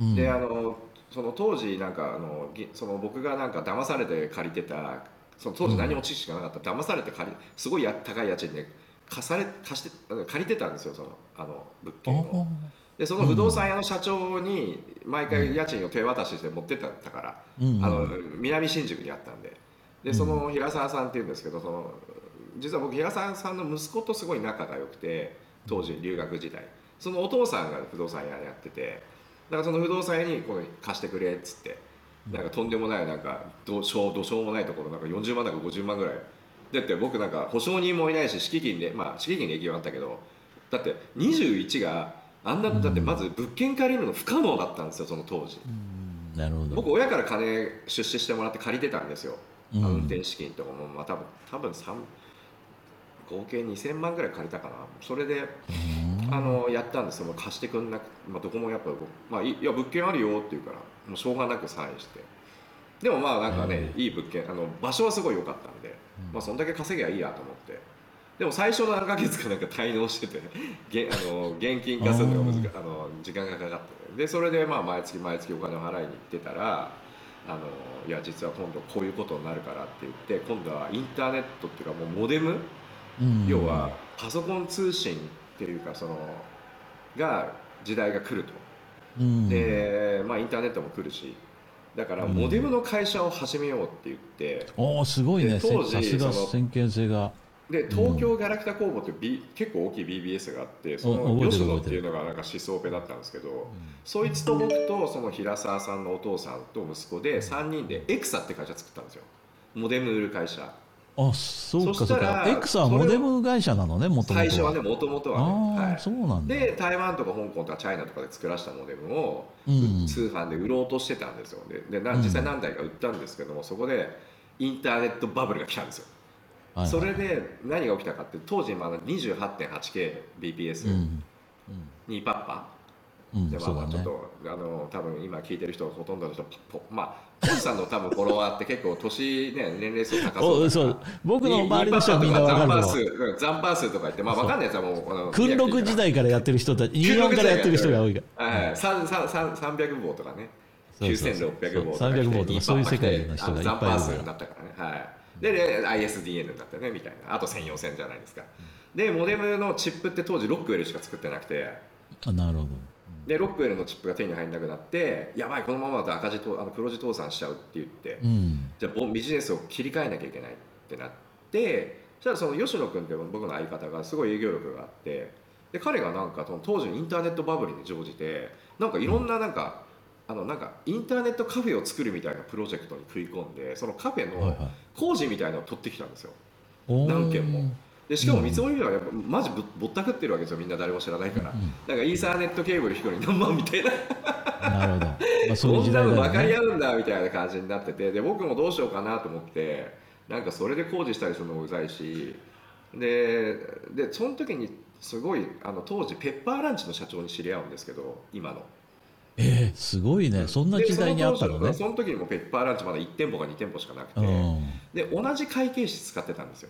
うん。であのその当時なんかあのぎその僕がなんか騙されて借りてたその当時何も知識がなかった、騙されて借りすごいや高い家賃で貸され貸して借りてたんですよそのあの物件を。でその不動産屋の社長に毎回家賃を手渡しして持ってったから、うん。あの南新宿にあったんで。でその平沢さんっていうんですけどその実は僕平沢さんの息子とすごい仲が良くて当時留学時代。そのお父さんが不動産屋やっててだからその不動産屋にこの貸してくれっつってなんかとんでもないなんかどうしょうどうしようもないところなんか40万だか50万ぐらい。だって僕なんか保証人もいないし敷金でまあ敷金で影響あったけどだって21があんなだってまず物件借りるの不可能だったんですよその当時、なるほど。僕親から金出資してもらって借りてたんですよ、うん。運転資金とかもまあ多分多分3合計2000万ぐらい借りたかな。それであのやったんですよ。もう貸してくんなく、まあ、どこもやっぱ、まあ、いいや物件あるよって言うからもうしょうがなくサインして。でもまあなんかね、いい物件あの場所はすごい良かったんで、まあ、そんだけ稼ぎゃいいやと思って。でも最初の何ヶ月かなんか滞納しててげ あの現金化するのが難あの時間がかかって。でそれでまあ毎月毎月お金を払いに行ってたらあのいや実は今度こういうことになるからって言って今度はインターネットっていうかもうモデム？うん。要はパソコン通信っていうかそのが時代が来ると。うん。で、まあ、インターネットも来るしだからモデムの会社を始めようって言っておおすごいね。当時さすが先見性が。で東京ガラクタ工房って、B 結構大きい BBS があってその吉野っていうのがなんか思想ペだったんですけど、そいつと僕とその平沢さんのお父さんと息子で3人でエクサって会社作ったんですよ。モデム売る会社あそうかそうか。エクサはモデム会社なのねもともと最初はねもともとはね、はい。そうなんだ。で台湾とか香港とかチャイナとかで作らせたモデムを、うん。通販で売ろうとしてたんですよ。ででな実際何台か売ったんですけども、そこでインターネットバブルが来たんですよ、はいはい。それで何が起きたかって当時まだ 28.8kbps うん。にパッパ、うんでまあまあちょっそうだねとあの多分今聞いてる人ほとんどの人ポまあポジさんの多分フォロワーって結構年ね年齢層高そうそう。僕の周りの人はみんなザンパーわかる数うんザンパー数とか言ってまあ分かんないやつはもうあの訓録時代からやってる人たち24からやってる人が多いから。はい、三三三三百棒とかね、そう九そうそう。千六百棒とか300棒とかそういう世界の人がいっぱいいるザンパー数になったからね。はい。で、で ISDN だったねみたいな。あと専用線じゃないですか。で、モデムのチップって当時ロックウェルしか作ってなくて、あなるほどでロックウェルのチップが手に入らなくなって、やばいこのままだと赤字とあの黒字倒産しちゃうって言って、うん。じゃあボビジネスを切り替えなきゃいけないってなってそしたらその吉野君っていう僕の相方がすごい営業力があってで彼がなんかその当時のインターネットバブルに乗じてなんかいろんななんか、あのなんかインターネットカフェを作るみたいなプロジェクトに食い込んでそのカフェのはいはい。工事みたいなのを取ってきたんですよ。おー。何件もでしかも見積もりはやっぱマジぶぼったくってるわけですよみんな誰も知らないから、うんなんかイーサーネットケーブル引くのに何万みたいな。なるほど、まあ、そういう時代だの分かり合うんだみたいな感じになってて。で僕もどうしようかなと思ってなんかそれで工事したりするのもうざいし。ででその時にすごいあの当時ペッパーランチの社長に知り合うんですけど今の。えー、すごいね。そんな時代にあったのね。でその時にもペッパーランチまだ1店舗か2店舗しかなくて、うん。で同じ会計士使ってたんですよ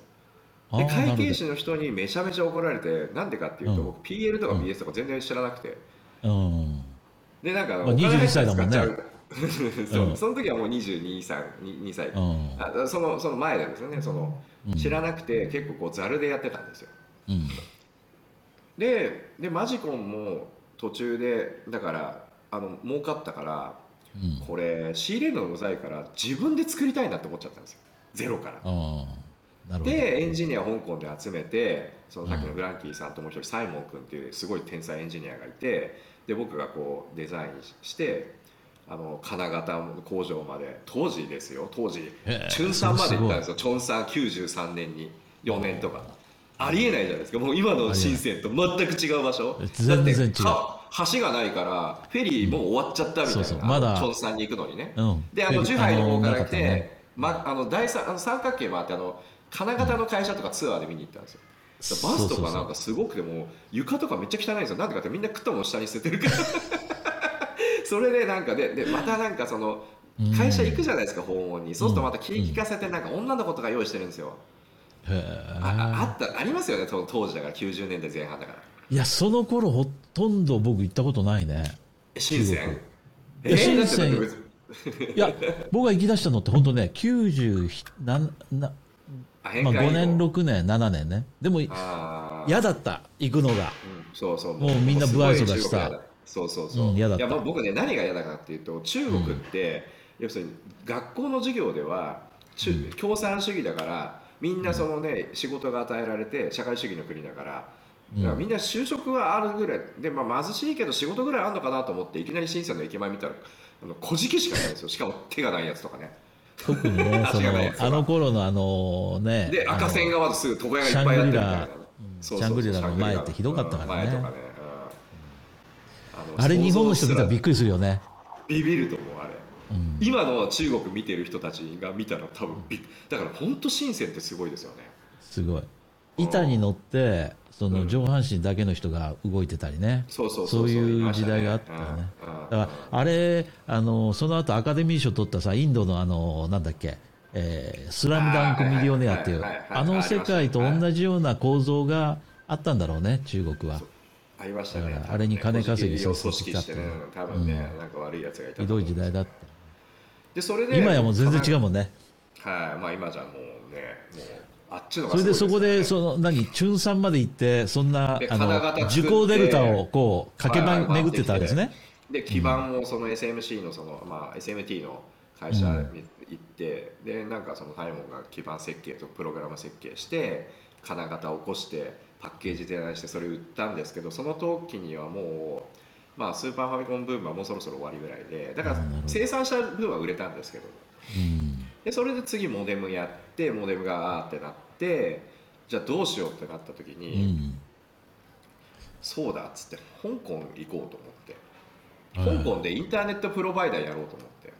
で会計な士の人にめちゃめちゃ怒られてなんでかっていうと、うん。僕 PL とか BS とか全然知らなくて、うん。でなんかまあお金入ったら21歳だもんね。使っちゃう。そう、うん。その時はもう22歳2歳、うん。あそのその前でですね。そのうん。知らなくて結構こうざるでやってたんですよ。うん。ででマジコンも途中でだからあの儲かったからうん。これ仕入れるのうざいから自分で作りたいなって思っちゃったんですよ。ゼロからでエンジニアを香港で集めてそのさっきのフランキーさんともう一人サイモン君っていうすごい天才エンジニアがいてで僕がこうデザインしてあの金型工場まで当時ですよ当時。チュンさんまで行ったんですよ。チョンさん93年に4年とか。ありえないじゃないですか。もう今の深センと全く違う場所。全然違う。だってか橋がないからフェリーもう終わっちゃったみたいな、そうそう。まだ。チョンさんに行くのにね。うん。であのジュハイの方から来て、ま、あの第三あの三角形もあってあの金型の会社とかツアーで見に行ったんですよ、バスとかなんかすごくてもう床とかめっちゃ汚いんですよ。なんでかってみんな食ったもの下に捨ててるから。それでなんかででまたなんかそのうん。会社行くじゃないですか訪問に。そうするとまた気利かせてなんか女の子とか用意してるんですよ、へああえったありますよね当当時だから。90年代前半だから。いやその頃ほとんど僕行ったことないね。え深セン中えいや深センいや僕が行き出したのって本当ね90まあ、5返還以降年6年7年ね。でもあー。嫌だった行くのが。うんそうそう。もうみんな不愛想だしさすごい中国嫌だ。そうそうそう、うん嫌だった。いやまあ僕ね何が嫌だかっていうと中国って、要するに学校の授業では中うん。共産主義だからみんなそのね仕事が与えられて社会主義の国だからだからみんな就職はあるぐらいで、まあ、貧しいけど仕事ぐらいあるのかなと思っていきなり深センの駅前見たらあの小じしかないんですよ。しかも手がないやつとかね特にねその あの頃のあのねで赤線がまずすぐ床屋がいっシャンぱいやっグリラてるみたいなシャングリラの前ってひどかったからね。あれ日本の人見たらびっくりするよね。ビビると思うあれ、今の中国見てる人たちが見たら多分だから本当深センってすごいですよね。すごい。板に乗ってその上半身だけの人が動いてたりね、そうそうそういう時代があったよね、だからあれあのその後アカデミー賞取ったさインドのあのなんだっけえー、スラムダンクミリオネアっていうあの世界と同じような構造があったんだろうね中国は。ありましたね。あれに金稼ぎさせてきたってね多分ね、なんか悪いやつがいたひどい時代だって。でそれで今やもう全然違うもんね。はい。まあ今じゃもうねもうあっちのそれでそこでその何？中3まで行ってそんなあの受講デルタをこう駆け巡ってたんですね。で基盤をその SMC のその、まあ、SMT の会社に行って、うん、でなんかそのタイモンが基盤設計とプログラム設計して金型を起こしてパッケージデザインしてそれ売ったんですけどその時にはもう、まあ、スーパーファミコンブームはもうそろそろ終わりぐらいでだから生産者分は売れたんですけど、うん、でそれで次モデムやってモデムがあーってなってじゃあどうしようってなった時に、うん、そうだっつって香港行こうと思って、香港でインターネットプロバイダーやろうと思って。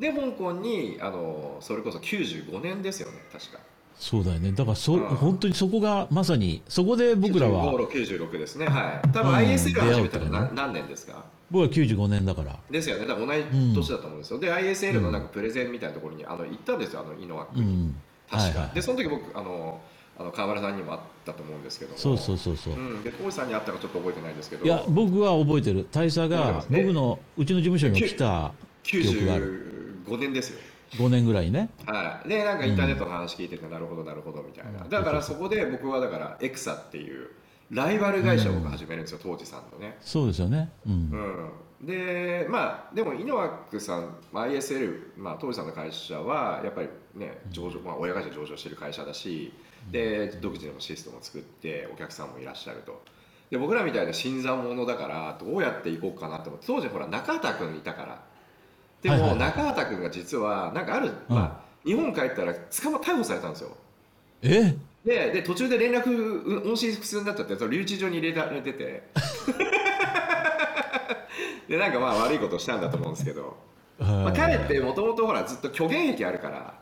で香港にあのそれこそ95年ですよね確か。そうだよね。だからそ、うん、本当にそこがまさにそこで僕らは9596ですね。はい。多分 ISL 始めたの何,、何年ですか？僕は95年だから。ですよね。多分同じ年だと思うんですよ、うん、で ISL のなんかプレゼンみたいなところにあの行ったんですよ。あの井野枠に、うん、確か、はいはい、でその時僕あのあの川村さんにもあったと思うんですけどそうそうそうそう、うん、で浩司さんに会ったかちょっと覚えてないんですけど。いや僕は覚えてる。大佐が僕のうちの事務所に来た記憶がある。95年ですよ。5年ぐらいね。はい。でなんかインターネットの話聞いてて、なるほどなるほどみたいな、だからそこで僕はだからエクサっていうライバル会社を始めるんですよ、当時さんのね。そうですよね。うん、でまあでも井ノ枠さん ISL、まあ、当時さんの会社はやっぱりね上場、まあ、親会社上場してる会社だしで独自のシステムを作ってお客さんもいらっしゃると。で僕らみたいな新参者だからどうやっていこうかなと思って当時ほら中畑君いたから。でも、中畑君が実はなんかある、まあ、日本帰ったら捕ま逮捕されたんですよ。え？でで途中で連絡音信不通になっちゃってその留置場に入れられてて。でなんかまあ悪いことしたんだと思うんですけど、まあ、彼ってもともとほらずっと虚言癖あるから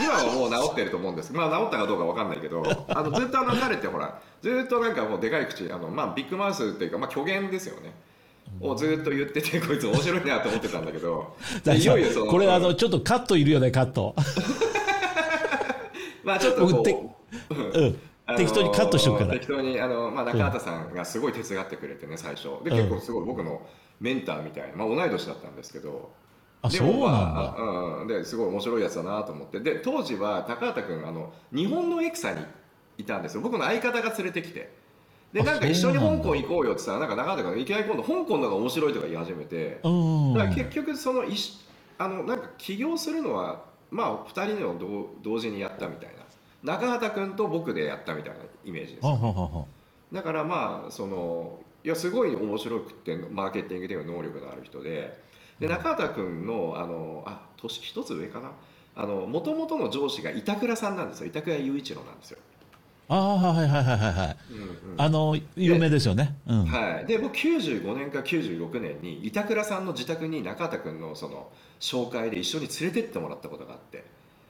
今はもう治ってると思うんです。まあ治ったかどうか分かんないけどあのずっとあの彼ってほらずっとなんかもうでかい口あの、まあ、ビッグマウスっていうか、まあ、虚言ですよね。をずっと言っててこいつ面白いなと思ってたんだけど。いよいよそのこれあのちょっとカットいるよねカット。まあちょっとこう、うん、適当にカットしとくから。適当にあの、まあ、中畑さんがすごい手伝ってくれてね最初。で結構すごい僕のメンターみたいな、まあ、同い年だったんですけど。あそうなんだ、うん、ですごい面白いやつだなと思って。で当時は高畑君あの日本のエクサにいたんですよ。僕の相方が連れてきて。でなんか一緒に香港行こうよって言ったらなんか中畑君いきなり今度香港の方が面白いとか言い始めて。だから結局そのいしあのなんか起業するのはまあ2人の同同時にやったみたいな中畑君と僕でやったみたいなイメージです、だからまあそのいやすごい面白くてマーケティングでの能力のある人でで中畑君のあのあ年一つ上かな？もともとの上司が板倉さんなんですよ。板倉雄一郎なんですよ。ああはいはいはいはいはい、うんうん、あの有名ですよね、うん、はい。で僕95年か96年に板倉さんの自宅に中畑君のその紹介で一緒に連れてってもらったことがあって、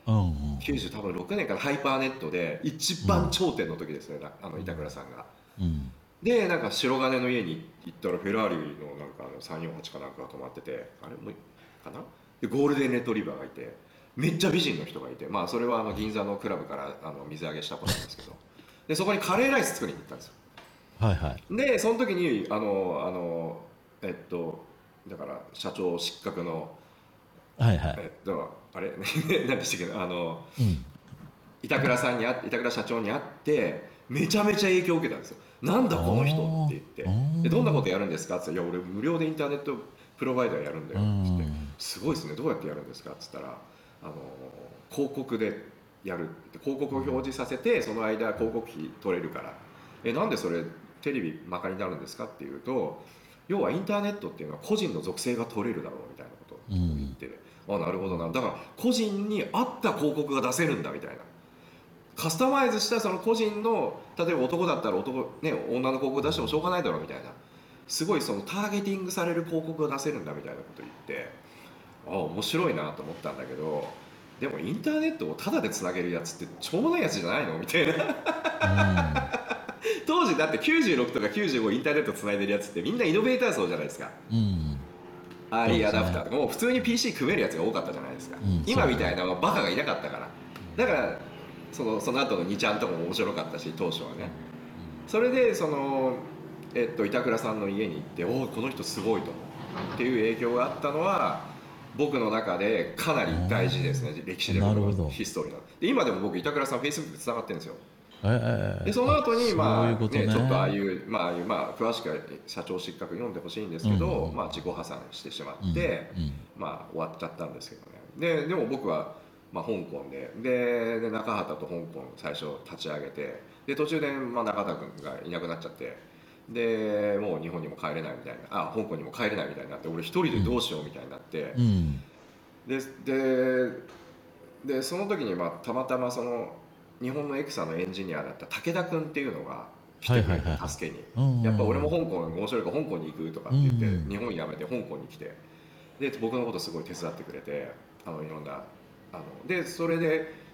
うんうん、90多分6年からハイパーネットで一番頂点の時ですね、うん、あの板倉さんが、うん、でなんか白金の家に行ったらフェラーリのなんかあの348かなんかが泊まっててあれもうかな？でゴールデンレトリバーがいてめっちゃ美人の人がいてまあそれはあの銀座のクラブからあの水揚げした子なんですけど。でそこにカレーライス作りに行ったんですよ。はいはい。でその時にあのあのえっとだから社長失格のはいはい。えっとあれ？何でしたっけ？あの、うん、板倉さんにあ板倉社長に会ってめちゃめちゃ影響を受けたんですよ。なんだこの人って言って。でどんなことやるんですか？って言ったら「いや俺無料でインターネットプロバイダーやるんだよ」って言って「すごいですね。どうやってやるんですか?」って言ったらあの広告でやる広告を表示させてその間広告費取れるから。えなんでそれテレビマカになるんですか？っていうと要はインターネットっていうのは個人の属性が取れるだろうみたいなこと。を言あなるほどな。だから個人に合った広告が出せるんだみたいな。カスタマイズしたその個人の例えば男だったら男、ね、女の広告出してもしょうがないだろうみたいな。すごいそのターゲティングされる広告が出せるんだみたいなこと言ってああ面白いなと思ったんだけどでもインターネットをタダでつなげるやつってしょうもないやつじゃないのみたいな、当時だって96とか95インターネットつないでるやつってみんなイノベーター層じゃないですか、うん、アーリーアダプターとかもう普通に PC 組めるやつが多かったじゃないですか、うん、今みたいなバカがいなかったから。だからそのその後の2ちゃんとかも面白かったし当初はね。それでその、えっと、板倉さんの家に行っておおこの人すごいと。っていう影響があったのは僕の中でかなり大事ですね歴史でのヒストリーの。で今でも僕板倉さんフェイスブックでつながってるんですよえー、でその後にまあね、ねちょっとああいう、まあまあ、詳しくは社長失格読んでほしいんですけど、うん、まあ、自己破産してしまって、うんうん、まあ、終わっちゃったんですけどね。ででも僕は、まあ、香港ででで中畑と香港最初立ち上げてで途中で、まあ、中畑君がいなくなっちゃってでもう日本にも帰れないみたいなあ香港にも帰れないみたいになって俺一人でどうしようみたいになって、でででその時に、まあ、たまたまその日本のエクサのエンジニアだった武田君っていうのが来てくれて助けに、やっぱ俺も香港面白いから香港に行くとかって言って、日本辞めて香港に来て。で僕のことすごい手伝ってくれてあのいろんなあのでそれで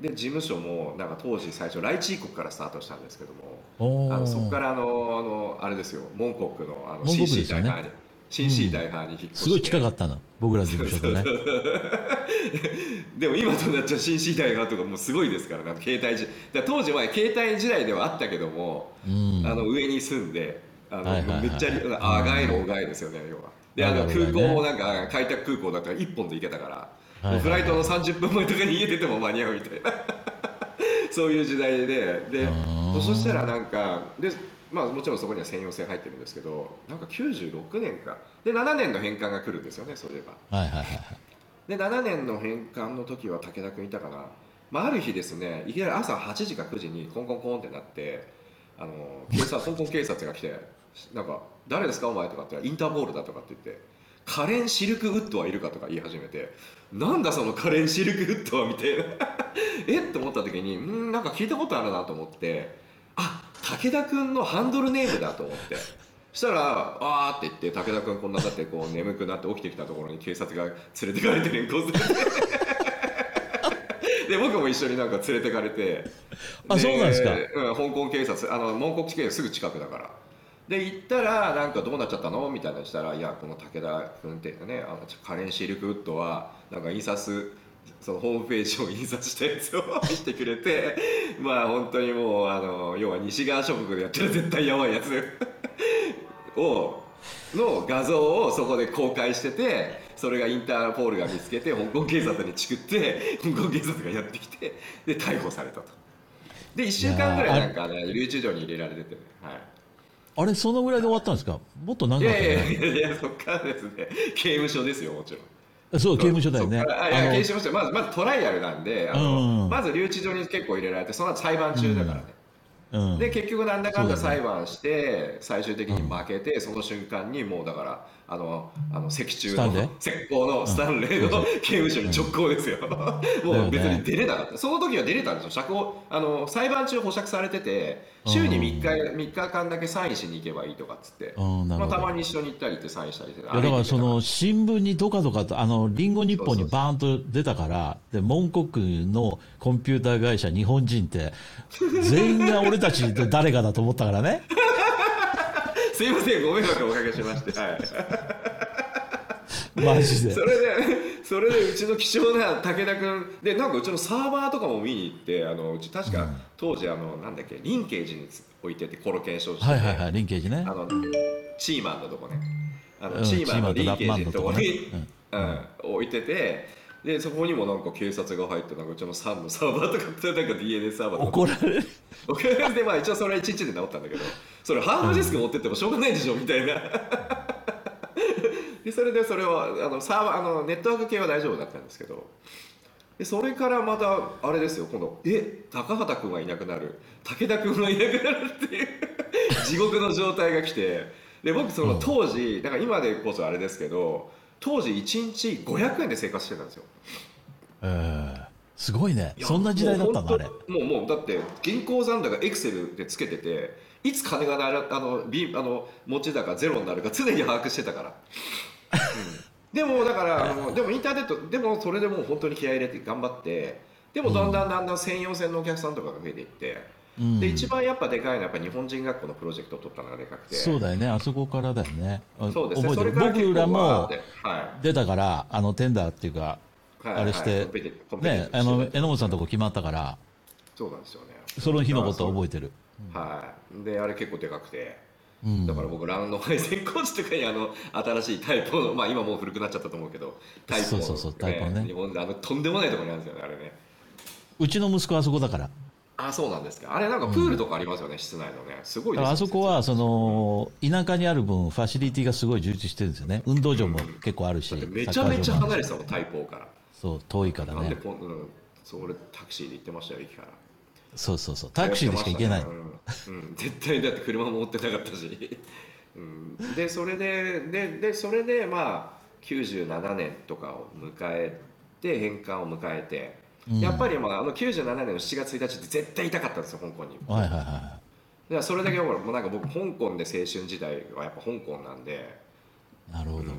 で事務所もなんか当時最初ライチー国からスタートしたんですけどもあのそこからあのあのあれですよモンコックのあの CC 大ハーに、新 C 大ハーに引っ越して、すごい近かったの僕ら事務所とね でも今となっちゃ新大ハーとかもうすごいですからね。携帯時当時は携帯時代ではあったけども、うん、あの上に住んであの、はいはいはい、めっちゃあがいのおがいですよね要は。であの空港もなんか開拓空港だったら1本で行けたからはいはい、フライトの30分前とかに家出ても間に合うみたいな。そういう時代ででそしたらなんかで、まあ、もちろんそこには専用性入ってるんですけどなんか96年か。で7年の返還が来るんですよねそういえば。はいはいはい、で7年の返還の時は武田君いたかな、まあ、ある日ですねいきなり朝8時か9時にコンコンコンってなってあの警察香港警察が来て「なんか誰ですかお前」とかって「インターポールだ」とかって言って。カレン・シルクウッドはいるかとか言い始めてなんだそのカレン・シルクウッドはみたいなえっと思った時にんなんか聞いたことあるなと思ってあ武田君のハンドルネームだと思ってしたら「あー」って言って武田君こんなだってこう眠くなって起きてきたところに警察が連れてかれて連行されてで僕も一緒になんか連れてかれてあそうなんですか、うん、香港警察あの門国地警すぐ近くだから。で行ったらなんかどうなっちゃったの？みたいなしたらいやこの武田君ってねあのカレン・シルクウッドはなんか印刷そのホームページを印刷したやつを 見せてくれてまあ本当にもうあの要は西側諸国でやってる絶対やばいやつをの画像をそこで公開しててそれがインターポールが見つけて香港警察にチクって香港警察がやってきてで逮捕されたとで1週間ぐらいなんかね留置場に入れられててねはいあれ、そのぐらいで終わったんですか？もっと長かったいやいやいや、そっからですね、刑務所ですよ、もちろん。そう、刑務所だよね。いや、刑務所、まず、まずトライアルなんで、あの、うん、まず留置場に結構入れられて、その後裁判中だからね。うん、で、結局なんだかんだ裁判して、最終的に負けて、その瞬間にもうだから、あのあの石中の石膏のスタンレーの 刑務所に直行ですよ、もう別に出れなかった、その時は出れたんですよ。釈放あの裁判中保釈されてて週に3日 ,3 日間だけサインしに行けばいいとかっつって、まあ、たまに一緒に行ったりってサインしたりしてだからその新聞にどかどかとあのリンゴ日報にバーンと出たからでモンコクのコンピューター会社日本人って全員が俺たち誰かだと思ったからね すいませんご迷惑をおかけしまして。はい。マジで。それでそれでうちの貴重な武田君。でなんかうちのサーバーとかも見に行ってあのうち確か当時あのなんだっけリンケージに置いててコロケン証はいはいはいリンケージね。あのチーマンのとこね。あの、うん、チーマンのリンケージのとこに、ねうん、うん、置いててでそこにもなんか警察が入ってなんかうちのサンのサーバーとかなんか DNA サーバーとか。怒られる。怒られてまあ一応それは1日で治ったんだけど。それハードディスク持ってってもしょうがないでしょみたいな。でそれでそれをあのサーバーあのネットワーク系は大丈夫だったんですけど。でそれからまたあれですよ今度。え高畑君はいなくなる。武田君はいなくなるっていう。地獄の状態が来て。で僕その当時だから今でこそあれですけど当時1日500円で生活してたんですよ。えー、すごいね。そんな時代だったんだあれ。もうもうだって銀行残高エクセルでつけてていつ金がならあのビあの持ち高ゼロになるか常に把握してたから、うん、でもだからあのでもインターネットでもそれでもう本当に気合い入れて頑張ってでもだんだんだんだん専用線のお客さんとかが増えていって、うん。で一番やっぱでかいのはやっぱ日本人学校のプロジェクトを取ったのがでかくて。そうだよね。あそこからだよね。あそうですね。僕らも出たからあのテンダーっていうかいはいあれしてはいね。あの榎本さんのとこ決まったからそうなんですよね。その日のことは覚えてる。はい。であれ結構でかくて。うん。だから僕ラウンド配線コーチとかにあの新しいタイプのまあ今もう古くなっちゃったと思うけどタイプそうそうそうタイプのね。日本であのとんでもないところにあるんですよねあれね。うちの息子はあそこだからあそうなんですか。あれなんかプールとかありますよね、室内のね。すごいですよだからあそこはその田舎にある分ファシリティがすごい充実してるんですよね。運動場も結構あるしだってめちゃめちゃ離れてたもんタイプからそう遠いからね。なんでこん、うん、そう俺タクシーで行ってましたよ駅から。そうそうそう。タクシーでしか行けない。ね。うん。うん。絶対だって車も持ってなかったし、うん、でそれでででそれでまあ97年とかを迎えて返還を迎えて、うん。やっぱり、まあ、あの97年の7月1日って絶対痛かったんですよ香港に。はいはいはだからそれだけほらもうなんか僕香港で青春時代はやっぱ香港なんで。いなるほど、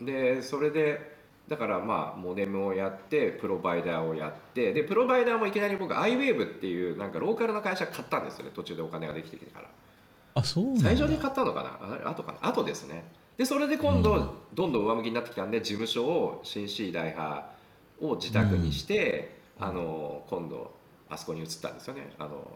でそれでだからまあモデムをやってプロバイダーをやってでプロバイダーもいきなり僕 iWave っていうなんかローカルな会社買ったんですよね途中でお金ができてきてから。あそう最初に買ったのかな？あれ後かな？後ですね。でそれで今度、うん。どんどん上向きになってきたんで事務所を新 C 大派を自宅にして、あの今度あそこに移ったんですよね。あの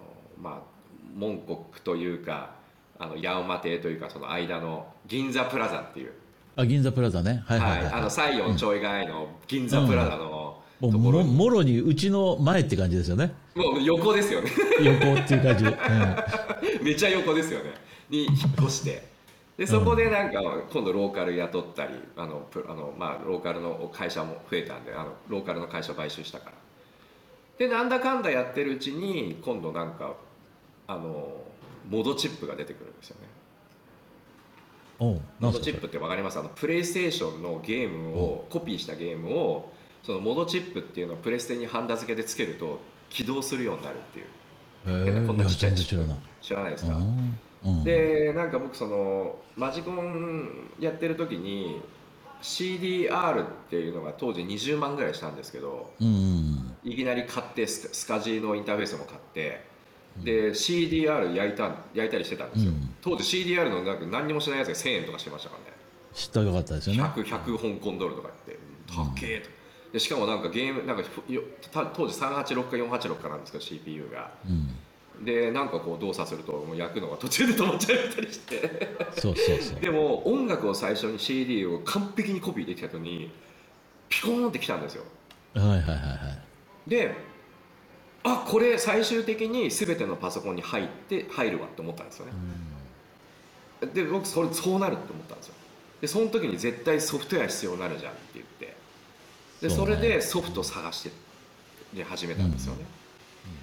まあ門国というかあの八馬亭というかその間の銀座プラザっていう。あ銀座プラザね。はいははいい、はい、あの西洋ちょい外の銀座プラザのもうところに、ももろにうちの前って感じですよね。もう横ですよね。横っていう感じ、うん。めちゃ横ですよね。に引っ越してでそこでなんか今度ローカル雇ったりあのプあの、まあ、ローカルの会社も増えたんであのローカルの会社を買収したから。でなんだかんだやってるうちに今度なんかあのモドチップが出てくるんですよね。モドチップって分かります？あのプレイステーションのゲームをコピーしたゲームをそのモドチップっていうのをプレステにハンダ付けでつけると起動するようになるっていう。こんなちっちゃい知らない。ですか、うんうんでなんか僕そのマジコンやってる時に CDR っていうのが当時20万ぐらいしたんですけどうんうん。いきなり買ってスカスカジーのインターフェースも買ってで CDR 焼いた焼いたりしてたんですよ、うん。当時 CDR のなんか何にもしないやつが1000円とかしてましたからね。知ったらよかったですよね。100, 100香港ドルとか言って高えと。でしかもなんかゲームなんか当時386か486かなんですけど CPU が。うんでなんかこう動作するともう焼くのが途中で止まっちゃったりして。そうそうそう。でも音楽を最初に CD を完璧にコピーできた後にピコーンってきたんですよ。はいはいはいはい。であこれ最終的に全てのパソコンに入って入るわって思ったんですよね。で僕それそうなるって思ったんですよ。でその時に絶対ソフトウェア必要になるじゃんって言って。でそれでソフト探してで始めたんですよね、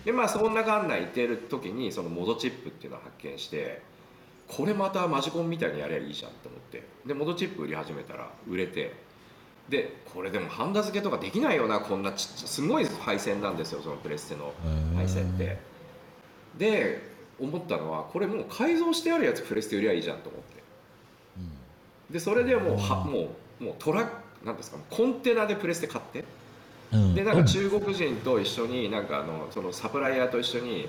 でまあそんなかんないってる時にそのモドチップっていうのを発見してこれまたマジコンみたいにやりゃいいじゃんと思って。でモドチップ売り始めたら売れてでこれでもハンダ付けとかできないよなこんなちっちゃすごい配線なんですよそのプレステの配線って。で思ったのはこれもう改造してあるやつプレステ売りゃいいじゃんと思って。でそれでもうはもうもうトラックなんですかコンテナでプレステ買って。うんでなんか中国人と一緒になんかあのそのサプライヤーと一緒に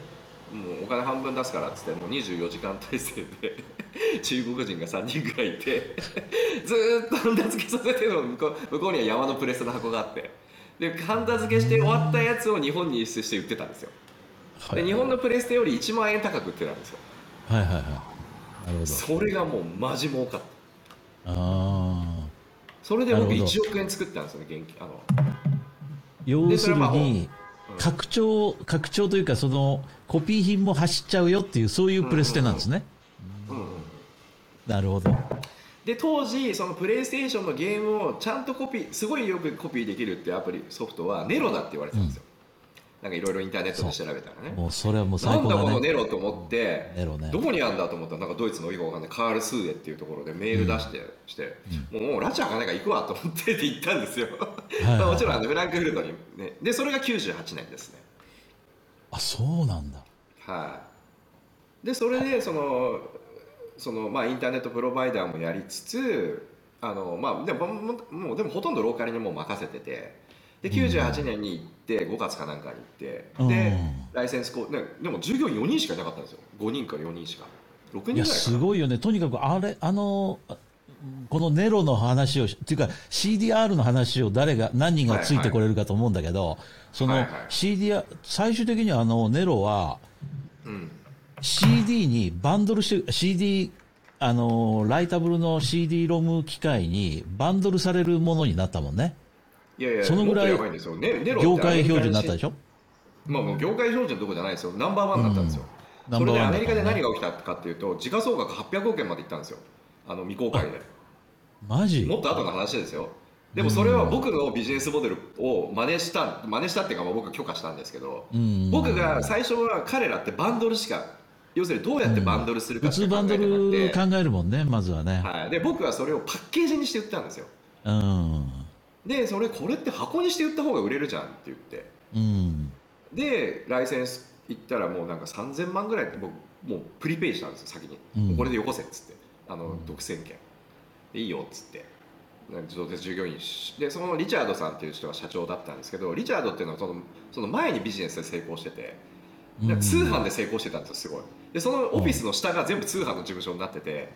もうお金半分出すからっつってもう24時間体制で 中国人が3人ぐらいいて ずーっとハンダ付けさせてるの向こう向こうには山のプレステの箱があってでハンダ付けして終わったやつを日本に輸出して売ってたんですよ。はい。で日本のプレステより1万円高く売ってたんですよ。はいはいはい。なるほど。それがもうマジ儲かった。ああそれで僕なるほど。1億円作ったんですよね現金あの要するに拡張拡張というかそのコピー品も走っちゃうよっていうそういうプレステなんですね、うん。うん。なるほど。で当時そのプレイステーションのゲームをちゃんとコピーすごいよくコピーできるっていうアプリソフトはネロだって言われてたんですよ、なんかいろいろインターネットで調べたらね。もうそれはもうなんだ最高だねこのネロと思って、ネロね。どこにあるんだと思ったらなんかドイツのいいかわかんない。カールスーエっていうところでメール出して、してもうもう拉致開かないから行くわと思ってって言ったんですよ、いはいまあもちろんあのフランクフルトにね。でそれが98年ですね。あそうなんだ。はい、でそれでそのその、まあ、インターネットプロバイダーもやりつつあの、まあ、でももうもうでもほとんどローカルにもう任せててで98年に行って5月かなんかに行ってうん。でライセンスコーねでも従業員4人しかいなかったんですよ。5人から4人しか。6人ぐらいいやすごいよね。とにかくあれあのあこのネロの話をっていうか CDR の話を誰が何人がついてこれるかと思うんだけど、そのはいはい。CDR 最終的にはあのネロはうん。CD にバンドルして CD あのライタブルの CD ロム機械にバンドルされるものになったもんねいやいやそのぐらい業界標準になったでしょ？まあもう業界標準どころじゃないですよ。ナンバーワンになったんですよ、うん。それでアメリカで何が起きたかっていうと時価総額800億円までいったんですよ。あの未公開で。マジ？もっと後の話ですよ。でもそれは僕のビジネスモデルを真似した真似したっていうかまあ僕は許可したんですけど、うん。僕が最初は彼らってバンドルしか要するにどうやってバンドルするか普しか考え通バンドルてなくて、考えるもんねまずはね、はい、で僕はそれをパッケージにして売ったんですよ。うんでそれこれって箱にして売った方が売れるじゃんって言って。うん。でライセンス行ったらもうなんか3000万ぐらいって僕もうプリペイしたんですよ先に、うん。これでよこせっつって。あの独占権。でいいよっつって。自動で従業員しでそのリチャードさんっていう人が社長だったんですけどリチャードっていうのはそのその前にビジネスで成功してて。で通販で成功してたんですよすごい。でそのオフィスの下が全部通販の事務所になってて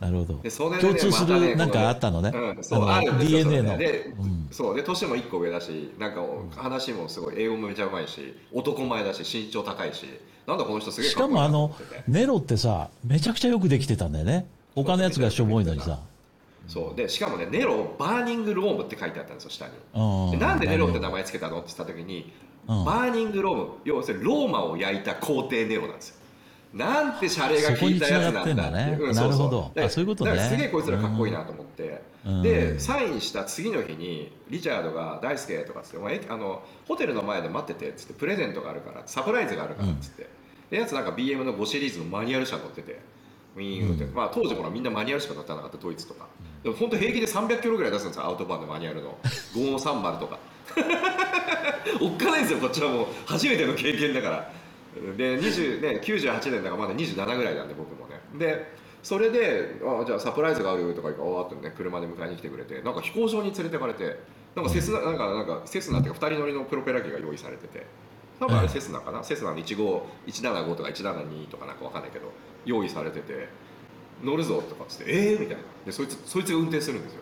なるほど。でそれでね共通するなんかあったのね、うん、そうある DNA の、ねでうん。そう。で年も1個上だしなんか話もすごい英語もめちゃうまいし男前だし身長高いしなんだこの人すげえしかもあのネロってさめちゃくちゃよくできてたんだよね。他のやつがしょぼいのにさ。そう。でしかもねネロバーニングロームって書いてあったんですよ下に。なんでネロって名前つけたのって言った時にうん。 Burning Rome 要するにローマを焼いた皇帝ネロなんですよなんて洒落が効いたやつなんだっていう。なるほど。そういうことね。だからすげえこいつらかっこいいなと思って、うん。でサインした次の日にリチャードが「大輔」とかっつってお前あの「ホテルの前で待ってて」っつって「プレゼントがあるからサプライズがあるから」っつって、でやつなんか BM の5シリーズのマニュアル車乗っててウィーンって、まあ当時ほらみんなマニュアルしか乗ってなかったドイツとか。でも本当平気で300キロぐらい出すんですよアウトバーンのマニュアルの。530とか。おっかないんですよこっちはもう。初めての経験だからで20、ね、98年だからまだ27ぐらいなんで僕もね。でそれであじゃあサプライズがあるとか言うかっとね車で迎えに来てくれてなんか飛行場に連れてかれてなんかセスナなんかなんかセスナっていうか2人乗りのプロペラ機が用意されてて。多分あれセスナかな、セスナの15 175とか172とかなんかわかんないけど用意されてて乗るぞとかっつってええー、みたいな。でそいつそいつが運転するんですよ。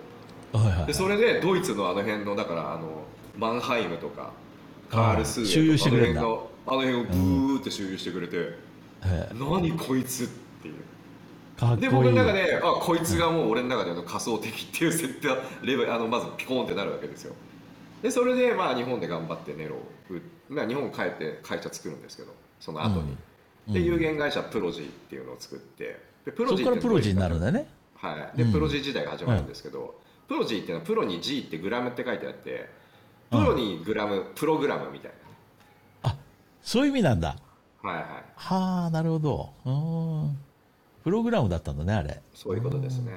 はいはいでそれでドイツのあの辺のだからあのマンハイムとかカールスーエ周遊してくれるんだ。あの辺のあの辺をブーって周遊してくれて、え何こいつっていう。えかっこいい。で僕の中であこいつがもう俺の中での仮想的っていう設定レベル あのまずピコーンってなるわけですよ。でそれでまあ日本で頑張ってネロを売まあ日本帰って会社作るんですけどその後に、うん。で有限会社プロジーっていうのを作ってでプジーそこからプロジーになるんだよね。はい、でうん。プロジー時代が始まるんですけど、プロジーっていうのはプロに G ってグラムって書いてあってプロにグラム、プログラムみたいそういう意味なんだ。なはいはい。はあなるほど。うん。プログラムだったんだねあれ。そういうことですね。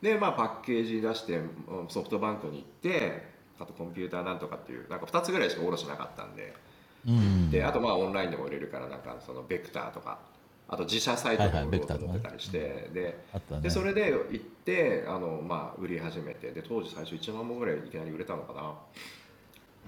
でまあパッケージ出してうんソフトバンクに行ってあとコンピューターなんとかっていうなんか2つぐらいしか卸しなかったんで。うんであとまあオンラインでも売れるからなんかそのベクターとかあと自社サイトでも売ろうと思ってたりして、ででそれで行ってあの、まあ、売り始めてで当時最初1万本ぐらいいきなり売れたのかな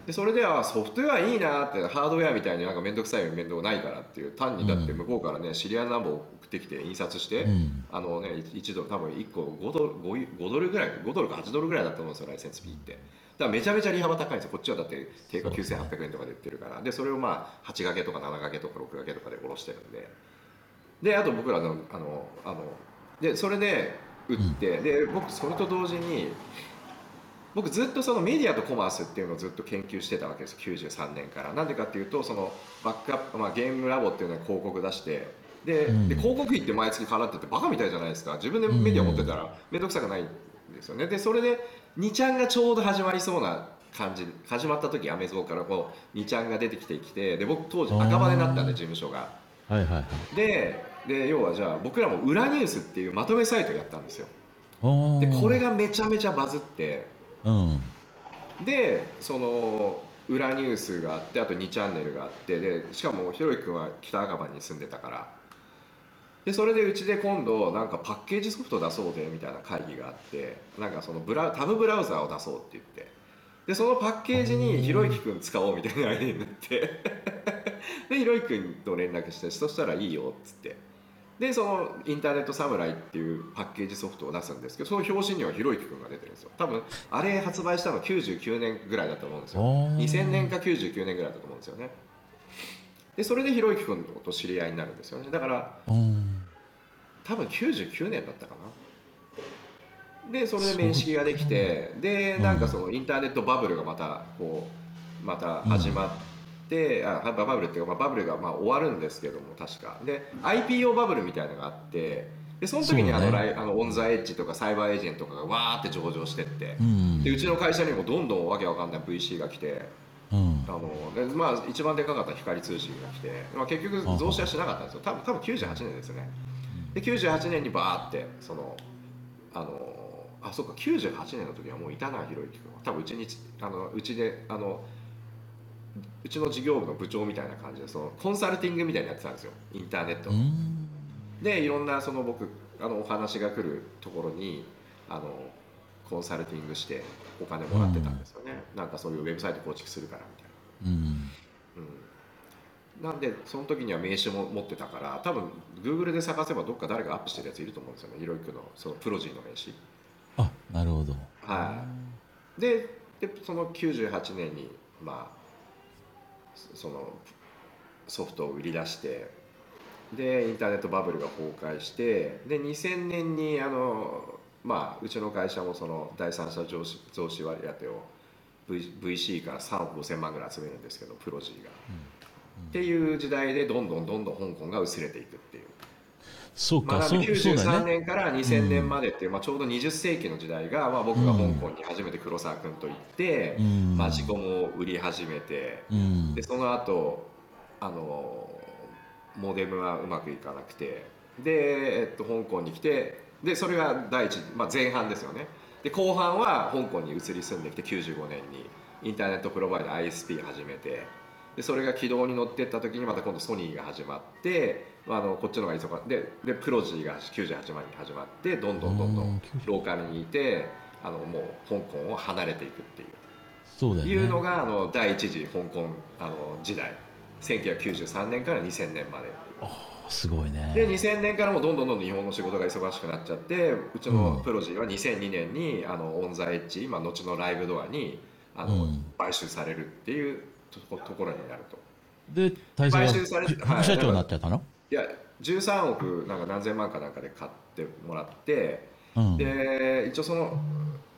でそれではソフトウェアいいなってハードウェアみたいになんか面倒くさい面倒ないからっていう単にだって向こうからねシリアルナンバーを送ってきて印刷して、うん。あのね1ドル多分1個5ドル 5, 5ドルぐらい5ドルか8ドルぐらいだと思うんですよライセンスフィーって。だからめちゃめちゃ利幅高いんですよ。こっちはだって定価9800円とかで売ってるから。でそれをまあ8掛けとか7掛けとか6掛けとかで卸してるんで。であと僕らのあのあのでそれで売って、で僕それと同時に僕ずっとそのメディアとコマースっていうのをずっと研究してたわけです93年から。なんでかっていうとそのバックアップ、まあ、ゲームラボっていうのは広告出して。で,、うん。で広告費って毎月払っててバカみたいじゃないですか。自分でメディア持ってたら面倒くさくないんですよね。でそれで2ちゃんがちょうど始まりそうな感じ始まった時アメゾーからこう2ちゃんが出てきてきてで僕当時赤羽だったんで事務所が。はいはいはい、でで要はじゃあ僕らも裏ニュースっていうまとめサイトやったんですよ。でこれがめちゃめちゃバズって、うん、でその裏ニュースがあってあと2チャンネルがあってでしかもひろゆき君は北赤羽に住んでたから。でそれでうちで今度なんかパッケージソフト出そうでみたいな会議があってなんかそのブラタブブラウザーを出そうって言って。でそのパッケージにひろゆき君使おうみたいな アイデアになって。でひろゆき君と連絡してそしたらいいよっつって。でそのインターネット侍っていうパッケージソフトを出すんですけどその表紙にはひろゆき君が出てるんですよ。多分あれ発売したの99年ぐらいだと思うんですよ。2000年か99年ぐらいだと思うんですよね。でそれでひろゆき君と知り合いになるんですよね。だから多分99年だったかな。でそれで面識ができてでなんかそのインターネットバブルがまたこうまた始まって、であバブルっていうか、まあ、バブルがまあ終わるんですけども確か。で IPO バブルみたいなのがあってでその時にあの、ね、あのオン・ザ・エッジとかサイバーエージェントとかがわーって上場してって、うん、でうちの会社にもどんどんわけわかんない VC が来て、うん、あのでまあ、一番でかかった光通信が来て、まあ、結局増資はしなかったんですよ。多分多分98年ですよね。で98年にバーってそのあのあそっか98年の時はもういたなひろゆき君は多分うちにあのうちであのうちの事業部の部長みたいな感じでそのコンサルティングみたいなやってたんですよ。インターネット。でいろんなその僕あのお話が来るところにあのコンサルティングしてお金もらってたんですよね、なんかそういうウェブサイト構築するからみたいな、うん、うん、なんでその時には名刺も持ってたから多分 Google で探せばどっか誰がアップしてるやついると思うんですよね。ひろゆきのそのプロジーの名刺。あなるほど。はい。ででその98年にまあそのソフトを売り出してでインターネットバブルが崩壊してで2000年にあの、まあ、うちの会社もその第三者増資増資割当を v VC から3億5000万ぐらい集めるんですけどプロジーが、うん。うん、っていう時代でどんどんどんどん香港が薄れていくそうか、まあ、93年から2000年までっていう、まあ、ちょうど20世紀の時代が、まあ、僕が香港に初めて黒沢君と行って、うん、マジコンを売り始めて、うん、でその後あのモデムはうまくいかなくてで、えっと、香港に来てでそれが第一、まあ、前半ですよね。で後半は香港に移り住んできて95年にインターネットプロバイダー ISP 始めてでそれが軌道に乗っていった時にまた今度ソニーが始まってあのこっちの方が忙しいででプロジーが98万に始まってどんどんどんどんローカルにいてあのもう香港を離れていくっていう。そうだよ、ね、いうのがあの第一次香港あの時代。1993年から2000年まで。すごいね。で2000年からもどんどんどんどん日本の仕事が忙しくなっちゃってうちのプロジーは2002年にあのオン・ザ・エッジ今後のライブドアにあの、うん、買収されるっていうところになると。で買収されて副社長になっちゃったの、いや13億なんか何千万かなんかで買ってもらって、うん、で一応その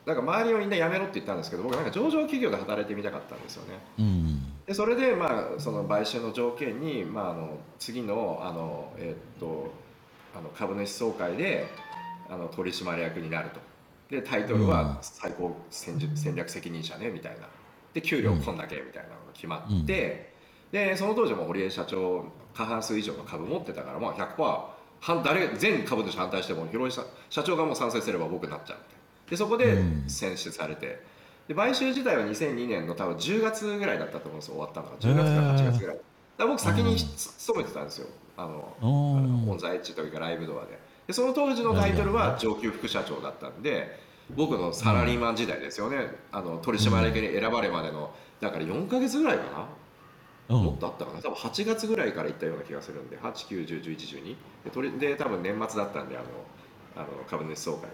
なんか周りをみんな辞めろって言ったんですけど僕なんか上場企業で働いてみたかったんですよね。うん、でそれでまあその買収の条件に、まあ、あの次のあの、えー、っとあの株主総会であの取締役になると。でタイトルは最高戦戦略責任者ねみたいな。で給料こんだけみたいなのが決まって、でその当時も堀江社長過半数以上の株持ってたから、まあ100%反誰全株主反対しても広井社長がもう賛成すれば僕になっちゃうでそこで選出されて、で買収自体は2002年の多分10月ぐらいだったと思うんですよ。終わったのが。10月か8月ぐらい。だ僕先に勤めてたんですよ。あのオンザエッジというかライブドアで。でその当時のタイトルは上級副社長だったんで僕のサラリーマン時代ですよね。あの取締役に選ばれまでのだから4か月ぐらいかなもっとあったかな。多分8月ぐらいから行ったような気がするんで。89101112で取りで多分年末だったんであのあの株主総会が。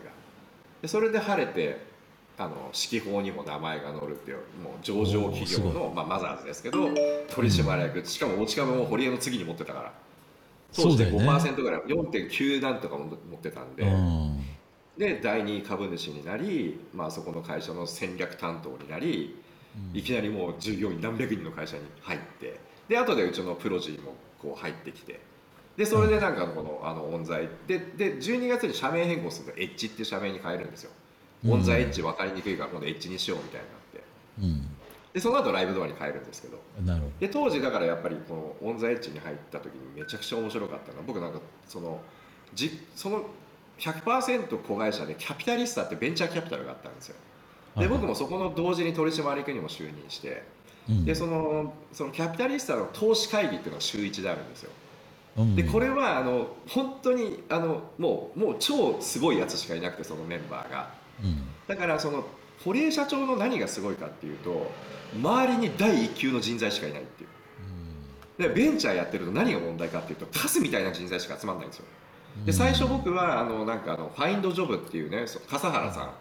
でそれで晴れてあの指揮法にも名前が載るっていうもう上場企業の、まあ、マザーズですけど取締役。しかも持ち株も堀江の次に持ってたから。当時で5%ぐらい、ね、4.9なんとかも持ってたんで、うん、で第2株主になり、まあ、そこの会社の戦略担当になりいきなりもう従業員何百人の会社に入ってで後でうちのプロジーもこう入ってきてでそれでなんかこのあのオンザイでで12月に社名変更するとエッジって社名に変えるんですよ、オンザエッジ分かりにくいから今度エッジにしようみたいになって、でその後ライブドアに変えるんですけど。で当時だからやっぱりこのオン・ザ・エッジに入った時にめちゃくちゃ面白かったのは僕なんかそのじその100%子会社でキャピタリスタってベンチャーキャピタルがあったんですよで僕もそこの同時に取締役にも就任して、うん。でそのそのキャピタリスタの投資会議っていうのが週1であるんですよ。うん。でこれはあの本当にあのもうもう超すごいやつしかいなくてそのメンバーが。うん。だからその堀江社長の何がすごいかっていうと周りに第一級の人材しかいないっていう。でベンチャーやってると何が問題かっていうとカスみたいな人材しか集まんないんですよ。で最初僕はあのなんかあのファインドジョブっていうね笠原さん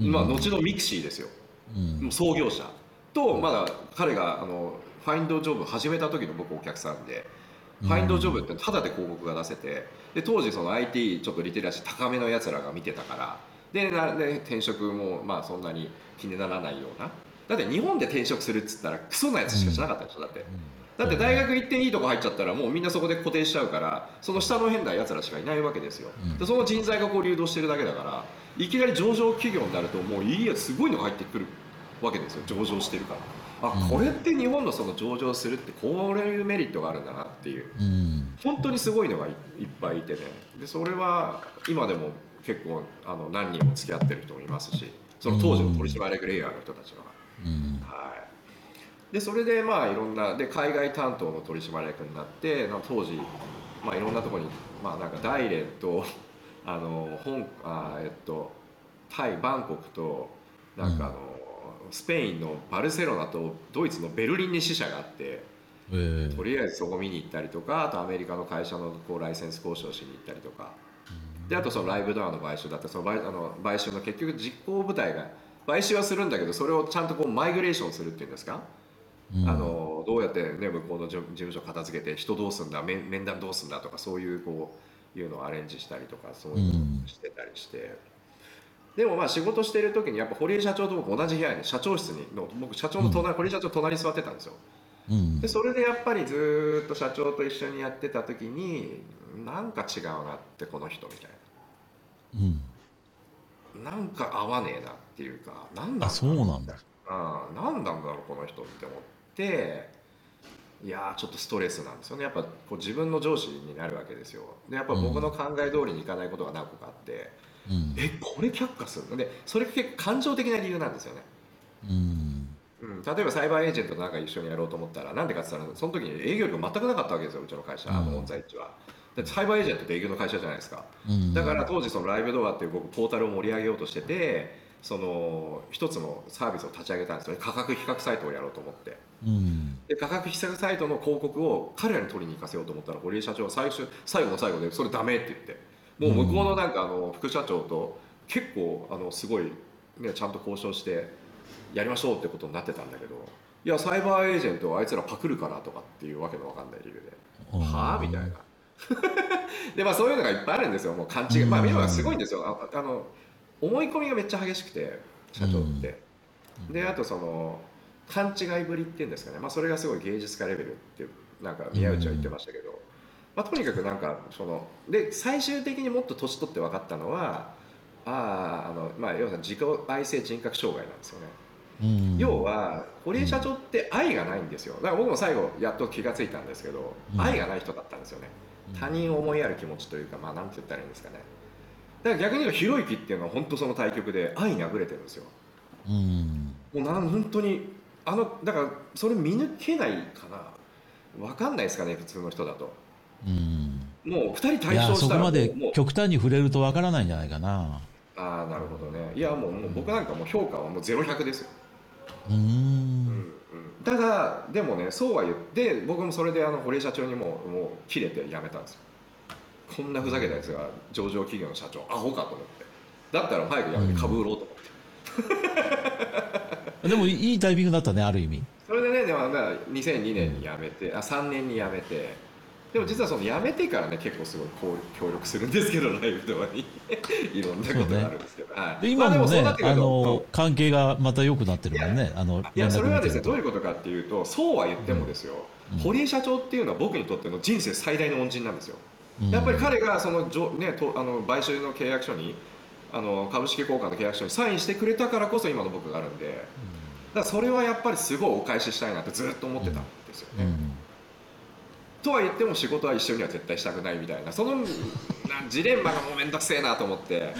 まあ、後のミクシーですよ。うん。もう創業者。とまだ彼があのファインドジョブ始めた時の僕お客さんで、ファインドジョブってタダで広告が出せてで当時その IT ちょっとリテラシー高めのやつらが見てたからでなで転職もまあそんなに気にならないような。だって日本で転職するっつったらクソなやつしかしなかったでしょだって。だって大学行っていいとこ入っちゃったらもうみんなそこで固定しちゃうからその下の変なやつらしかいないわけですよ、うん。でその人材がこう流動してるだけだからいきなり上場企業になるともういいやつすごいのが入ってくるわけですよ。上場してるから。あうん。これって日本のその上場するってこういうメリットがあるんだなっていう。うん。本当にすごいのがいいっぱいいてね。でそれは今でも結構あの何人も付き合ってる人もいますしその当時の取締役レイヤーの人たちは。うん。はい、でそれでまあいろんなで海外担当の取締役になってな当時、まあ、いろんなところに、まあ、なんか大連とあの香あえっとタイバンコクとなんかあの、スペインのバルセロナとドイツのベルリンに支社があってえーとりあえずそこ見に行ったりとかあとアメリカの会社のこうライセンス交渉しに行ったりとか。であとそのライブドアの買収だってその買あの買収の結局実行部隊が買収はするんだけどそれをちゃんとこうマイグレーションするっていうんですか、うん。あのどうやって、ね、向こうの事事務所片付けて人どうすんだ面面談どうすんだとかそういうこういうのをアレンジしたりとかそういうのをしてたりして、でもまあ仕事してる時にやっぱ堀江社長と僕同じ部屋に社長室にの僕社長の隣、堀江社長隣に座ってたんですよ。うん。でそれでやっぱりずーっと社長と一緒にやってた時になんか違うなってこの人みたいうん。ななんか合わねえなっていうかなんだあそうなんだ。うん、何なんだろうこの人って思っていやーちょっとストレスなんですよね。やっぱこう自分の上司になるわけですよ。でやっぱ僕の考え通りにいかないことが何個かあって、うん。えこれ却下するの？でそれが結構感情的な理由なんですよね、うん。うん、例えばサイバーエージェントとなんか一緒にやろうと思ったらなんでかって言ったらその時に営業力全くなかったわけですようちの会社、あうん。のオンザイッチは。だってサイバーエージェントって営業の会社じゃないですか。うん。だから当時そのライブドアっていう僕ポータルを盛り上げようとしててその一つのサービスを立ち上げたんですよね。価格比較サイトをやろうと思って。うん。で価格比較サイトの広告を彼らに取りに行かせようと思ったら堀江社長は最初最後の最後でそれダメって言って。もう向こうのなんかあの副社長と結構あのすごい、ね、ちゃんと交渉してやりましょうってことになってたんだけどいやサイバーエージェントはあいつらパクるからとかっていうわけのわかんない理由で。はあ。みたいな。でまあそういうのがいっぱいあるんですよ。もう勘違い。まあ今はすごいんですよ。ああの思い込みがめっちゃ激しくて社長って、であとその勘違いぶりっていうんですかね、まあ、それがすごい芸術家レベルってなんか宮内は言ってましたけど、まあ、とにかくなんかそので最終的にもっと年取って分かったのはあああの、まあ、要は自己愛性人格障害なんですよね、うん。要は堀江社長って愛がないんですよ。だから僕も最後やっと気がついたんですけど、うん。愛がない人だったんですよね。他人を思いやる気持ちというかまあなんて言ったらいいんですかねだから逆に言うとひろゆきっていうのは本当その対局で愛にあふれてるんですよ。うん。もうなん本当にあのだからそれ見抜けないかな。分かんないですかね普通の人だと。うん。もう2人い対や象したらそこまで極端に触れるとわからないんじゃないかな。ああなるほどね。いやもうもう僕なんかもう評価はもう0100ですよ、うんうん、ただでもねそうは言って僕もそれであの堀江社長にももう切れて辞めたんですよこんなふざけたやつが上場企業の社長アホかと思って。だったら早く辞めて株売ろうと思って、でもいいタイミングだったねある意味。それでねでもまあ2002年に辞めて、あ3年に辞めて。でも実はその辞めてからね結構すごい協力するんですけどライブドアに。いろんなことがあるんですけど、はい。で今もね、まああの関係がまた良くなってるもんね。あのいやそれはですねどういうことかっていうとそうは言ってもですよ、うん。堀江社長っていうのは僕にとっての人生最大の恩人なんですよ、うんやっぱり彼がそのじょ、ね、とあの買収の契約書にあの株式交換の契約書にサインしてくれたからこそ今の僕があるんで、だそれはやっぱりすごいお返ししたいなってずっと思ってたんですよね、うん。とは言っても仕事は一緒には絶対したくないみたいなその なジレンマがもう面倒くせえなと思って。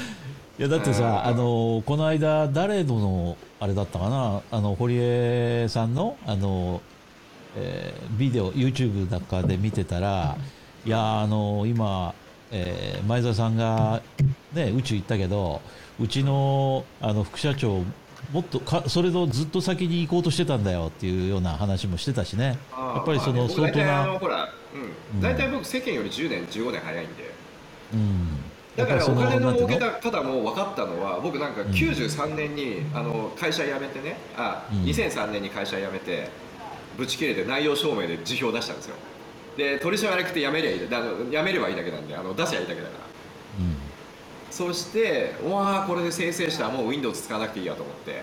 いやだってさ、うん。あのこの間、誰ののあれだったかな、あの堀江さんのあの、えービデオ、YouTube なんかで見てたら、いや、あの今、えー前澤さんが、ね、宇宙行ったけど、うちのあの副社長、もっとかそれのずっと先に行こうとしてたんだよっていうような話もしてたしね、やっぱりその相当大体あのな、ほら、ううん。ん、大体僕世間より10年15年早いんで。うん、だからお金の儲けた方も分かったのは僕なんかうん。93年にあの会社辞めてねあうん。2003年に会社辞めてぶち切れて内容証明で辞表出したんですよで取締役って辞めりゃいいだあの辞めればいいだけなんであの出しゃいいだけだから。うん。そしてうわあこれで生成したらもう Windows 使わなくていいやと思って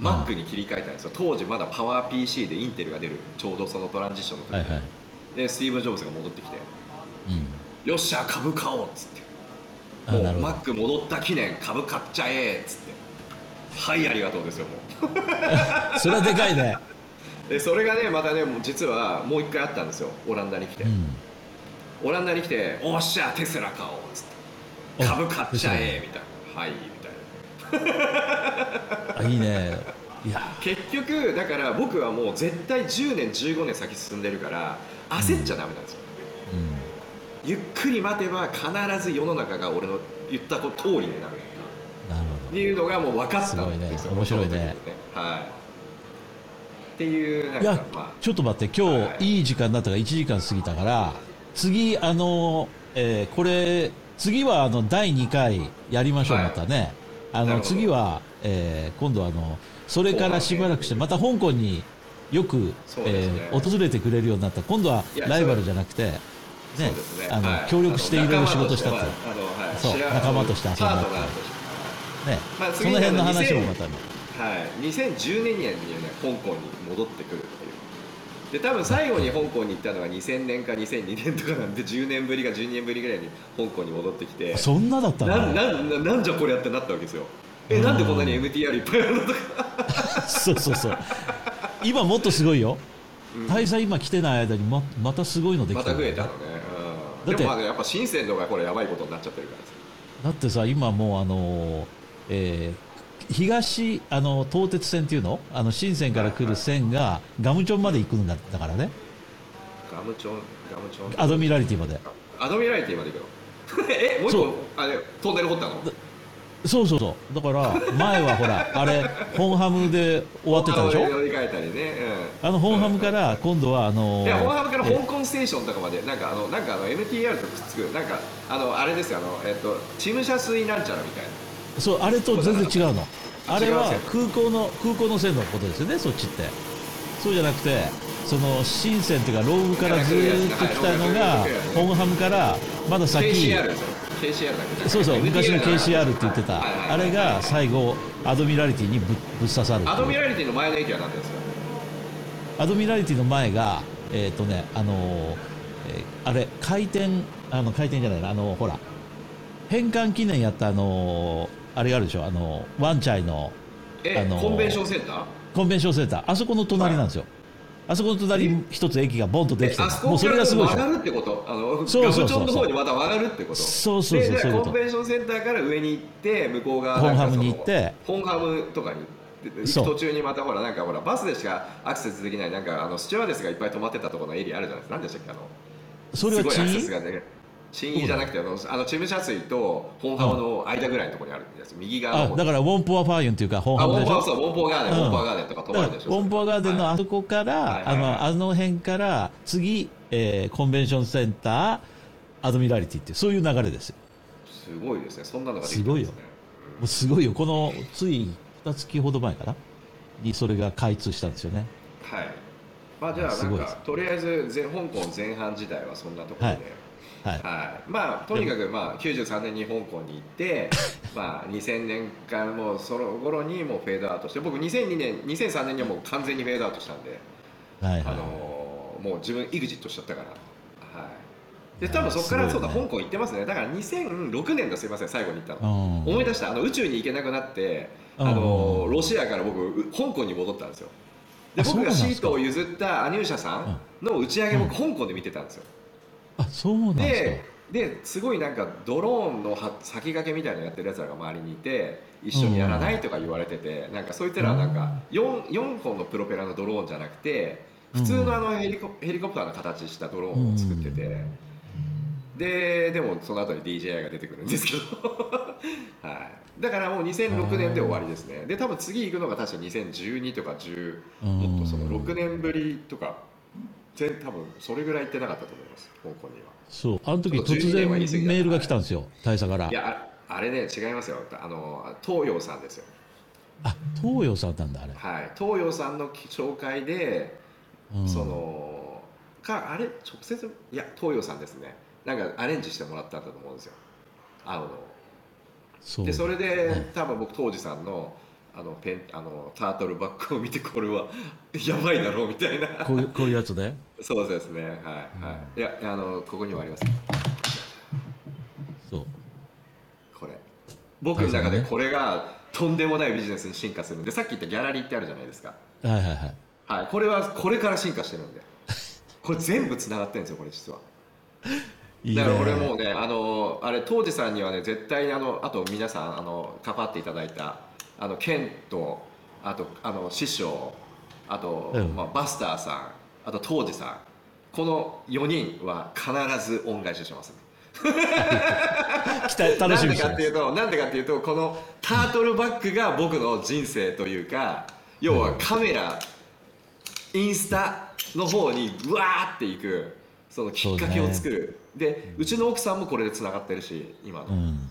うん Mac に切り替えたんですよ。当時まだパワー PC でインテルが出る。ちょうどそのトランジションの時で,、はいはい、でスティーブ・ジョブズが戻ってきてうん、よっしゃ株買おうっつって。もう Mac 戻った記念株買っちゃえっつって。はいありがとうですよも それはでかいね。うでそれがねまたねもう実はもう一回あったんですよオランダに来て、うん。オランダに来ておっしゃテスラ買おうっつって。お株買っちゃえみたいな。はいみたいな。あいいね。いや、結局だから僕はもう絶対10年15年先進んでるから焦っちゃダメなんですよ、うん、ゆっくり待てば必ず世の中が俺の言った通りになるなるっていうのがもう分かったんですよすごいね。面白いね。その時にはいっていうなん。いや、かまちょっと待って、今はい日いい時間だったから1時間過ぎたから、次、あの、えーこれ、次はあの第2回やりましょう、はいまたね。あのなるほど。次は、えー今度あの、それからしばらくして、また香港によく、そうですね。えー訪れてくれるようになった。今度はいやライバルじゃなくて、ね。そうですね。あの、はい。協力していろいろ仕事したって。あのはい。そう知ら仲間として遊んだパートナーとしてね、まあ次その辺の話も2000またね。はい、2010年にね香港に戻ってくるっていう。で多分最後に香港に行ったのが2000年か2002年とかなんで10年ぶりか12年ぶりぐらいに香港に戻ってきて。そんなだったんな。なんなんなんじゃこれやってなったわけですよ。えなんでこんなに MTR いっぱいあるのとか。そうそうそう。今もっとすごいよ。大佐今来てない間にままたすごいのできまた。んだよねた増えたのね、うん、だってでもまあねやっぱ深センのがこれやばいことになっちゃってるからだってさ今もうあの、えー東あの東鉄線っていうの？あの深センから来る線がガムチョンまで行くんだだからね。ガムチョンガムチョン？アドミラリティまで。アドミラリティまで行くの？えもう一個あれトンネル掘ったの？そうそうそう。だから前はほら あれ本ハムで終わってたでしょ？乗り換えたりね、うん。あの本ハムから今度はあのいや、本ハムからえ香港ステーションとかまで、なんかあの、なんかあの MTR とくっつく、なんか、あの、あれですよ、あの、えっと、チムシャスイなんちゃらみたいな。そうあれと全然違うの。あれは空港の空港の線のことですよね。そっちって。そうじゃなくてその深センっていうかローグからずーっと来たのがはい本ハムからまだ先。KCR そうそう昔の KCR って言ってた。あれが最後アドミラリティにぶぶっ刺さるアドミラリティの前の駅は何ですかアドミラリティの前がえっ、とねあのあれ回転あの回転じゃないな。あのほら。返還記念やったあのーあれがあるでしょ？あのワンチャイのえ、あのーコンベンションセンター？コンベンションセンター。あそこの隣なんですよ、あそこの隣に一つ駅がボンとできてるあそこもうそれがすごいでしょ。曲がるってこと？あの、そうそうそうの方にまた曲がるってこと？そうそうそうでそうコンベンションセンターから上に行って、向こう側本ハムに行って本ハムとかに途中にまたほらなんかほらバスでしかアクセスできないなんかあのスチュワーデスがいっぱい止まってたところのエリアあるじゃないですか。何でしたっけ？あのそれはすごいアクセ地スがね新入じゃなくてあのあのチムシャスイと本ハムの間ぐらいのところにあるんです右側だからウォンポアファーユンっていうか本あウォンポアハムでしょそうウォンポアガーデン、うん。ウォンポアガーデンとか止まるでしょ？ウォンポアガーデンのはいあそこから、あのあの辺から次、えーコンベンションセンターアドミラリティっていうそういう流れですよ。すごいですね。そんなのができたんですね。もうすごいよ。このつい2月ほど前かな？にそれが開通したんですよね。はい。まあじゃあなんかとりあえず前香港前半時代はそんなところで、はいはい。はい、まあとにかくまあ93年に香港に行って まあ2000年間もうその頃にもうフェードアウトして僕2002年2003年にはもう完全にフェードアウトしたんで、はいはい、あのーもう自分 EXIT しちゃったから。はい。で多分そこからそうだ香港行ってますね。だから2006年だすいません最後に行ったの、うん。思い出したあの宇宙に行けなくなってあのロシアから僕香港に戻ったんですよ。で僕がシートを譲ったアニューシャさんの打ち上げ僕香港で見てたんですよ、あそうなんですか。ですごいなんかドローンの先駆けみたいなのやってるやつらが周りにいて一緒にやらないとか言われてて、なんかそういったらなんか 4, 4本のプロペラのドローンじゃなくて普通のあのヘリコヘリコプターの形したドローンを作ってて、ででもその後に DJI が出てくるんですけど、はい、だからもう2006年で終わりですね。で多分次行くのが確か2012とか10もっとその6年ぶりとか全多分それぐらい行ってなかったと思います香港には。そう。あの時突然メールが来たんですよ大佐から。いやあれね違いますよ。あの東洋さんですよ。あ東洋さんなんだあれ。はい。東洋さんの紹介で、うん、そのかあれ直接いや東洋さんですね。なんかアレンジしてもらったんだと思うんですよ。会うのそでそれで、多分僕当時さんのあのペンあのタートルバッグを見てこれは やばいだろうみたいな。こういうこういうやつね。そうですね。はい、はい、いやあのここにもあります。そう。これ。僕の中でこれがとんでもないビジネスに進化するんでさっき言ったギャラリーってあるじゃないですか。はいはいはい。はい。これはこれから進化してるんで。これ全部つながってるんですよこれ実は。だから俺もうねあのあれ当時さんにはね絶対にあのあと皆さんあの関わっていただいたあのケンとあとあの師匠あと、うん、まあ、バスターさんあと当時さんこの4人は必ず恩返しします、ね楽しみなんでかっていうとなんでかっていうとこのタートルバックが僕の人生というか要はカメラインスタの方にうわーっていくそのきっかけを作る。でうちの奥さんもこれでつながってるし今の、うん、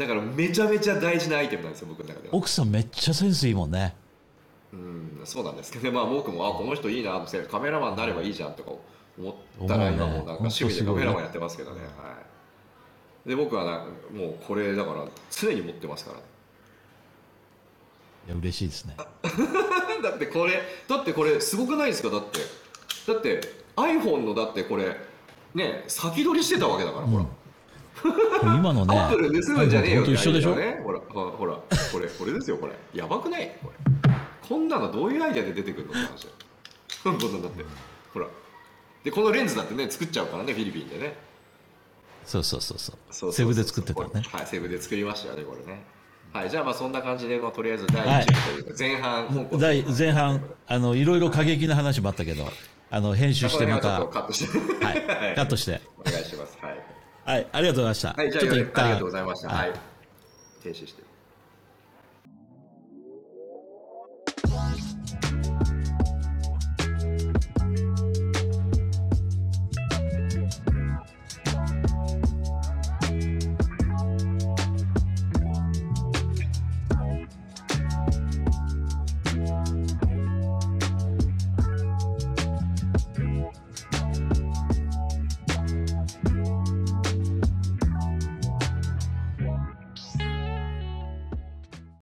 だからめちゃめちゃ大事なアイテムなんですよ僕の中では。奥さんめっちゃセンスいいもんね。うんそうなんですけど、まあ、僕もあこの人いいなってカメラマンになればいいじゃんとか思ったら今もなんか趣味でカメラマンやってますけどね、はい、で僕はなもうこれだから常に持ってますからね。いや嬉しいですね。だってこれだってこれすごくないですか？だってだって iPhone のだってこれね先取りしてたわけだから、ほら 今のねアップル盗むんじゃねえよ。一緒でしょ、ね、ほらほらこれこれですよこれ。やばくない？これ。こんなのどういうアイデアで出てくるの？って話。こんなんだって。ほら。でこのレンズだってね作っちゃうからねフィリピンでね。そうそうそうそう。セブで作ってたね。はいセブで作りましたよねこれね。はいじゃあまあそんな感じで、まあ、とりあえず第1部というか前半、はい、前半 あのいろいろ過激な話もあったけどあの編集してまたカットして、はい、カットして。お願いします。はい、はい、ありがとうございました。はいじゃあちょっと一旦ありがとうございました。はい。停止して